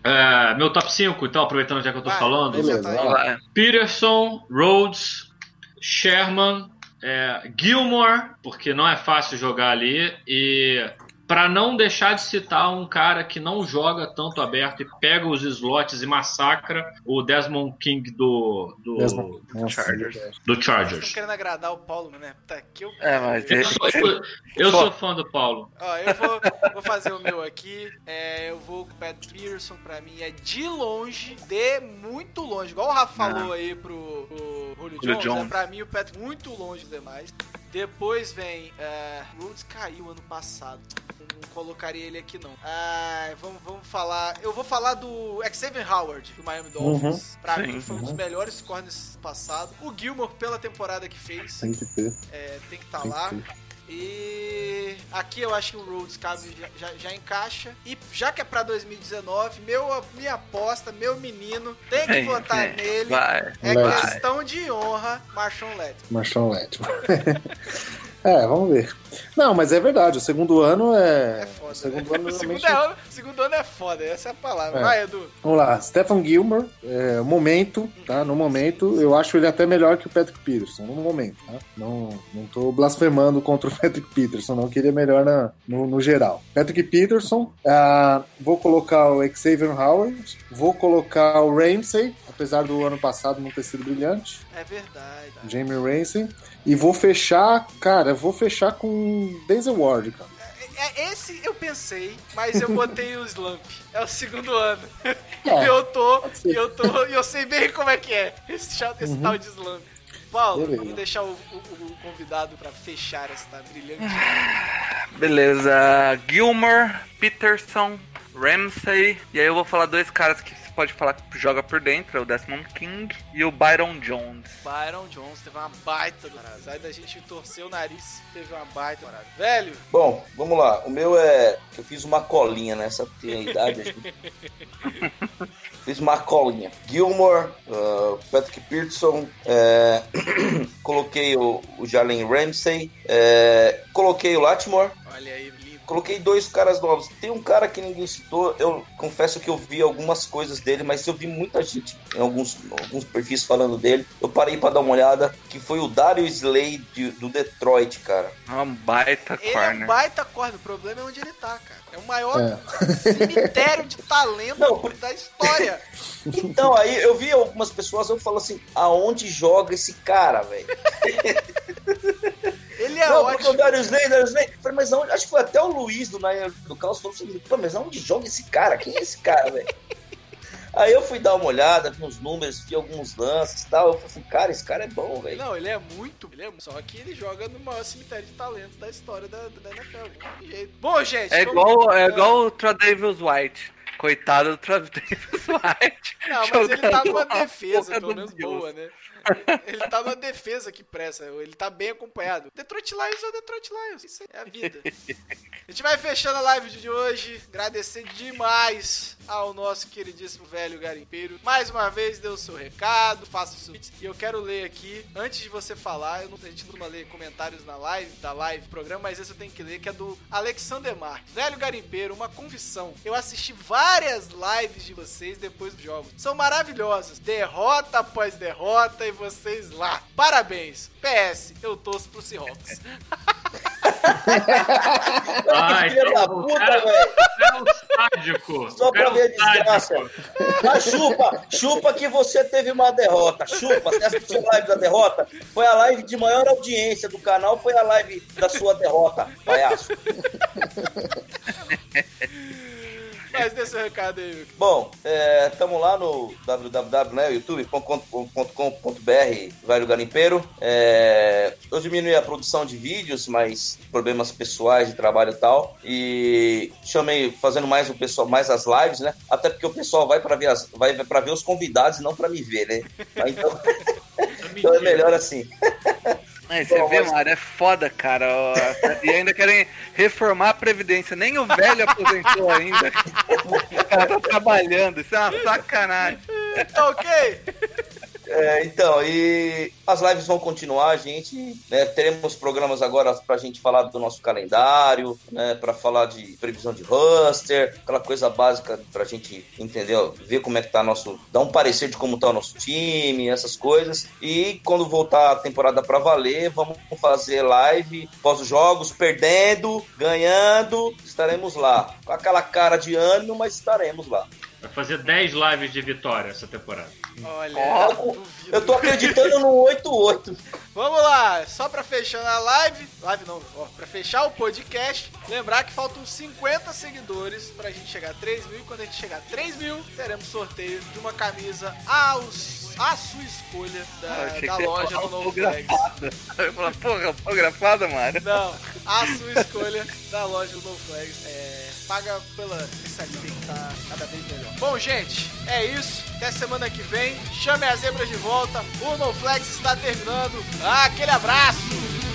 É, meu top 5, então, aproveitando já que eu tô Vai, falando. Tá. Peterson, Rhodes, Sherman, é, Gilmore, porque não é fácil jogar ali, e para não deixar de citar um cara que não joga tanto aberto e pega os slots e massacra o Desmond King do, do, Desmond- Nossa, Chargers. do Estão Chargers. querendo agradar o Paulo, né? Tá aqui eu. É, mas Eu sou, eu- eu sou fã do Paulo. Ó, eu vou, vou fazer o meu aqui. É, eu vou com o Pat Pearson, pra mim é de longe, de muito longe. Igual o Rafa falou aí pro, pro Julio, Julio Jones, Jones. É, pra mim o Pat muito longe demais. Depois vem. É, Rhodes caiu ano passado. Não, colocaria ele aqui não. Ah, vamos, vamos falar. Eu vou falar do Xavier Howard, do Miami Dolphins. Pra Sim. mim foi um dos melhores corners do passado. O Gilmore, pela temporada que fez, Tem que ter. é, tem que estar Tem lá. que ter. E aqui eu acho que o Rhodes cabe já, já, já encaixa. E já que é pra 2019, meu, minha aposta, meu menino, tem que votar nele. Vai. É Vai. questão de honra, Marshall Letty. Marchão Letman. é, vamos ver. Não, mas é verdade, o segundo ano é. É foda. o segundo né? ano o segundo, ano, segundo ano é foda, essa é a palavra. É. Vai, Edu. Vamos lá, Stephen Gilmore, é, momento, tá? No momento, eu acho ele até melhor que o Patrick Peterson, no momento, tá? Não, não tô blasfemando contra o Patrick Peterson, não queria melhor na, no, no geral. Patrick Peterson, ah, vou colocar o Xavier Howard, vou colocar o Ramsey, apesar do ano passado não ter sido brilhante, É verdade. Jamie Ramsey, e vou fechar, cara, vou fechar com Denzel Ward, cara. É, é, esse eu pensei, mas eu botei o Slump. É o segundo ano. É, eu tô, eu tô, e eu sei bem como é que é esse, esse tal de Slump. Paulo, Beleza. vamos deixar o, o- o convidado pra fechar esta brilhante. Beleza. Gilmore, Peterson, Ramsey. E aí eu vou falar dois caras que pode falar que joga por dentro, é o Desmond King e o Byron Jones. Byron Jones teve uma baita do Apesar da gente torcer o nariz, teve uma baita parada. Velho, Bom, vamos lá. O meu é. Eu fiz uma colinha nessa tem a idade. fiz uma colinha. Gilmore, uh, Patrick Peterson, é, coloquei o, o Jalen Ramsey, é, coloquei o Latimore, olha aí. Coloquei dois caras novos. Tem um cara que ninguém citou, eu confesso que eu vi algumas coisas dele, mas eu vi muita gente em alguns, alguns perfis falando dele. Eu parei pra dar uma olhada, que foi o Dario Slay de- do Detroit, cara. É um baita Ele é um corner. baita corner, o problema é onde ele tá, cara. É o maior É. cemitério de talento Não, por- da história. Então, aí eu vi algumas pessoas, eu falo assim, aonde joga esse cara, velho? Ele é Não, porque ótimo. o Darius Slay, Darius Slay. Eu Falei, mas aonde, acho que foi até o Luiz do, do Caos falou assim, pô, mas aonde joga esse cara? Quem é esse cara, velho? Aí eu fui dar uma olhada, vi uns números, vi alguns lances e tal. Eu falei assim, cara, esse cara é bom, velho. Não, ele é muito. Ele é, só que ele joga no maior cemitério de talento da história da, da NFL. Bom, gente. É igual, é igual o Travis White. Coitado do Travis White. Não, mas ele tá numa defesa, pelo menos Deus. boa, né? Ele tá numa defesa que presta, ele tá bem acompanhado. Detroit Lions é Detroit Lions, isso é a vida. A gente vai fechando a live de hoje, agradecer demais ao nosso queridíssimo velho garimpeiro. Mais uma vez, dê o seu recado, faça o seu. E eu quero ler aqui, antes de você falar, eu não, a gente não costuma ler comentários na live, da live, programa, mas esse eu tenho que ler, que é do Alexander Marques. Velho garimpeiro, uma confissão. Eu assisti várias lives de vocês depois dos jogos. São maravilhosas. Derrota após derrota e vocês lá. Parabéns. PS, eu torço pro Seahawks. Ai, Filha da puta, cara- velho. é um sádico. Só pra ver a desgraça. Mas chupa, chupa que você teve uma derrota. Chupa, você assistiu a live da derrota? Foi a live de maior audiência do canal, foi a live da sua derrota, palhaço. Mas seu recado aí. Bom, estamos lá no www.youtube.com.br Velho Garimpeiro. É, eu diminui a produção de vídeos, mas problemas pessoais de trabalho e tal. E chamei fazendo mais o pessoal, mais as lives, né? Até porque o pessoal vai para ver as, vai para ver os convidados e não para me ver, né? Então, então é melhor assim. Aí, você Bom, vê, mas- Mário, é foda, cara. E ainda querem reformar a Previdência. Nem o velho aposentou ainda. O cara tá trabalhando. Isso é uma sacanagem. Tá ok? É, então, e as lives vão continuar, gente. né, teremos programas agora pra gente falar do nosso calendário, né, para falar de previsão de roster, aquela coisa básica pra gente entender, ver como é que tá nosso. dar um parecer de como tá o nosso time, essas coisas. E quando voltar a temporada pra valer, vamos fazer live pós os jogos, perdendo, ganhando, estaremos lá. Com aquela cara de ânimo, mas estaremos lá. Vai fazer 10 lives de vitória essa temporada. Olha. Eu tô acreditando no 8-8. Vamos lá, só pra fechar a live, live não, ó, pra fechar o podcast, lembrar que faltam 50 seguidores pra gente chegar a 3 mil, e quando a gente chegar a 3 mil, teremos sorteio de uma camisa aos, à sua escolha da, Ah, da loja do No Flags. Eu ia falar, porra, autografada, Mário. Não, a sua escolha da loja do No Flags. É, paga pela SLP que tá cada vez melhor. Bom, gente, é isso. Até semana que vem. Chame as zebras de volta. O No Flags está terminando. Ah, aquele abraço!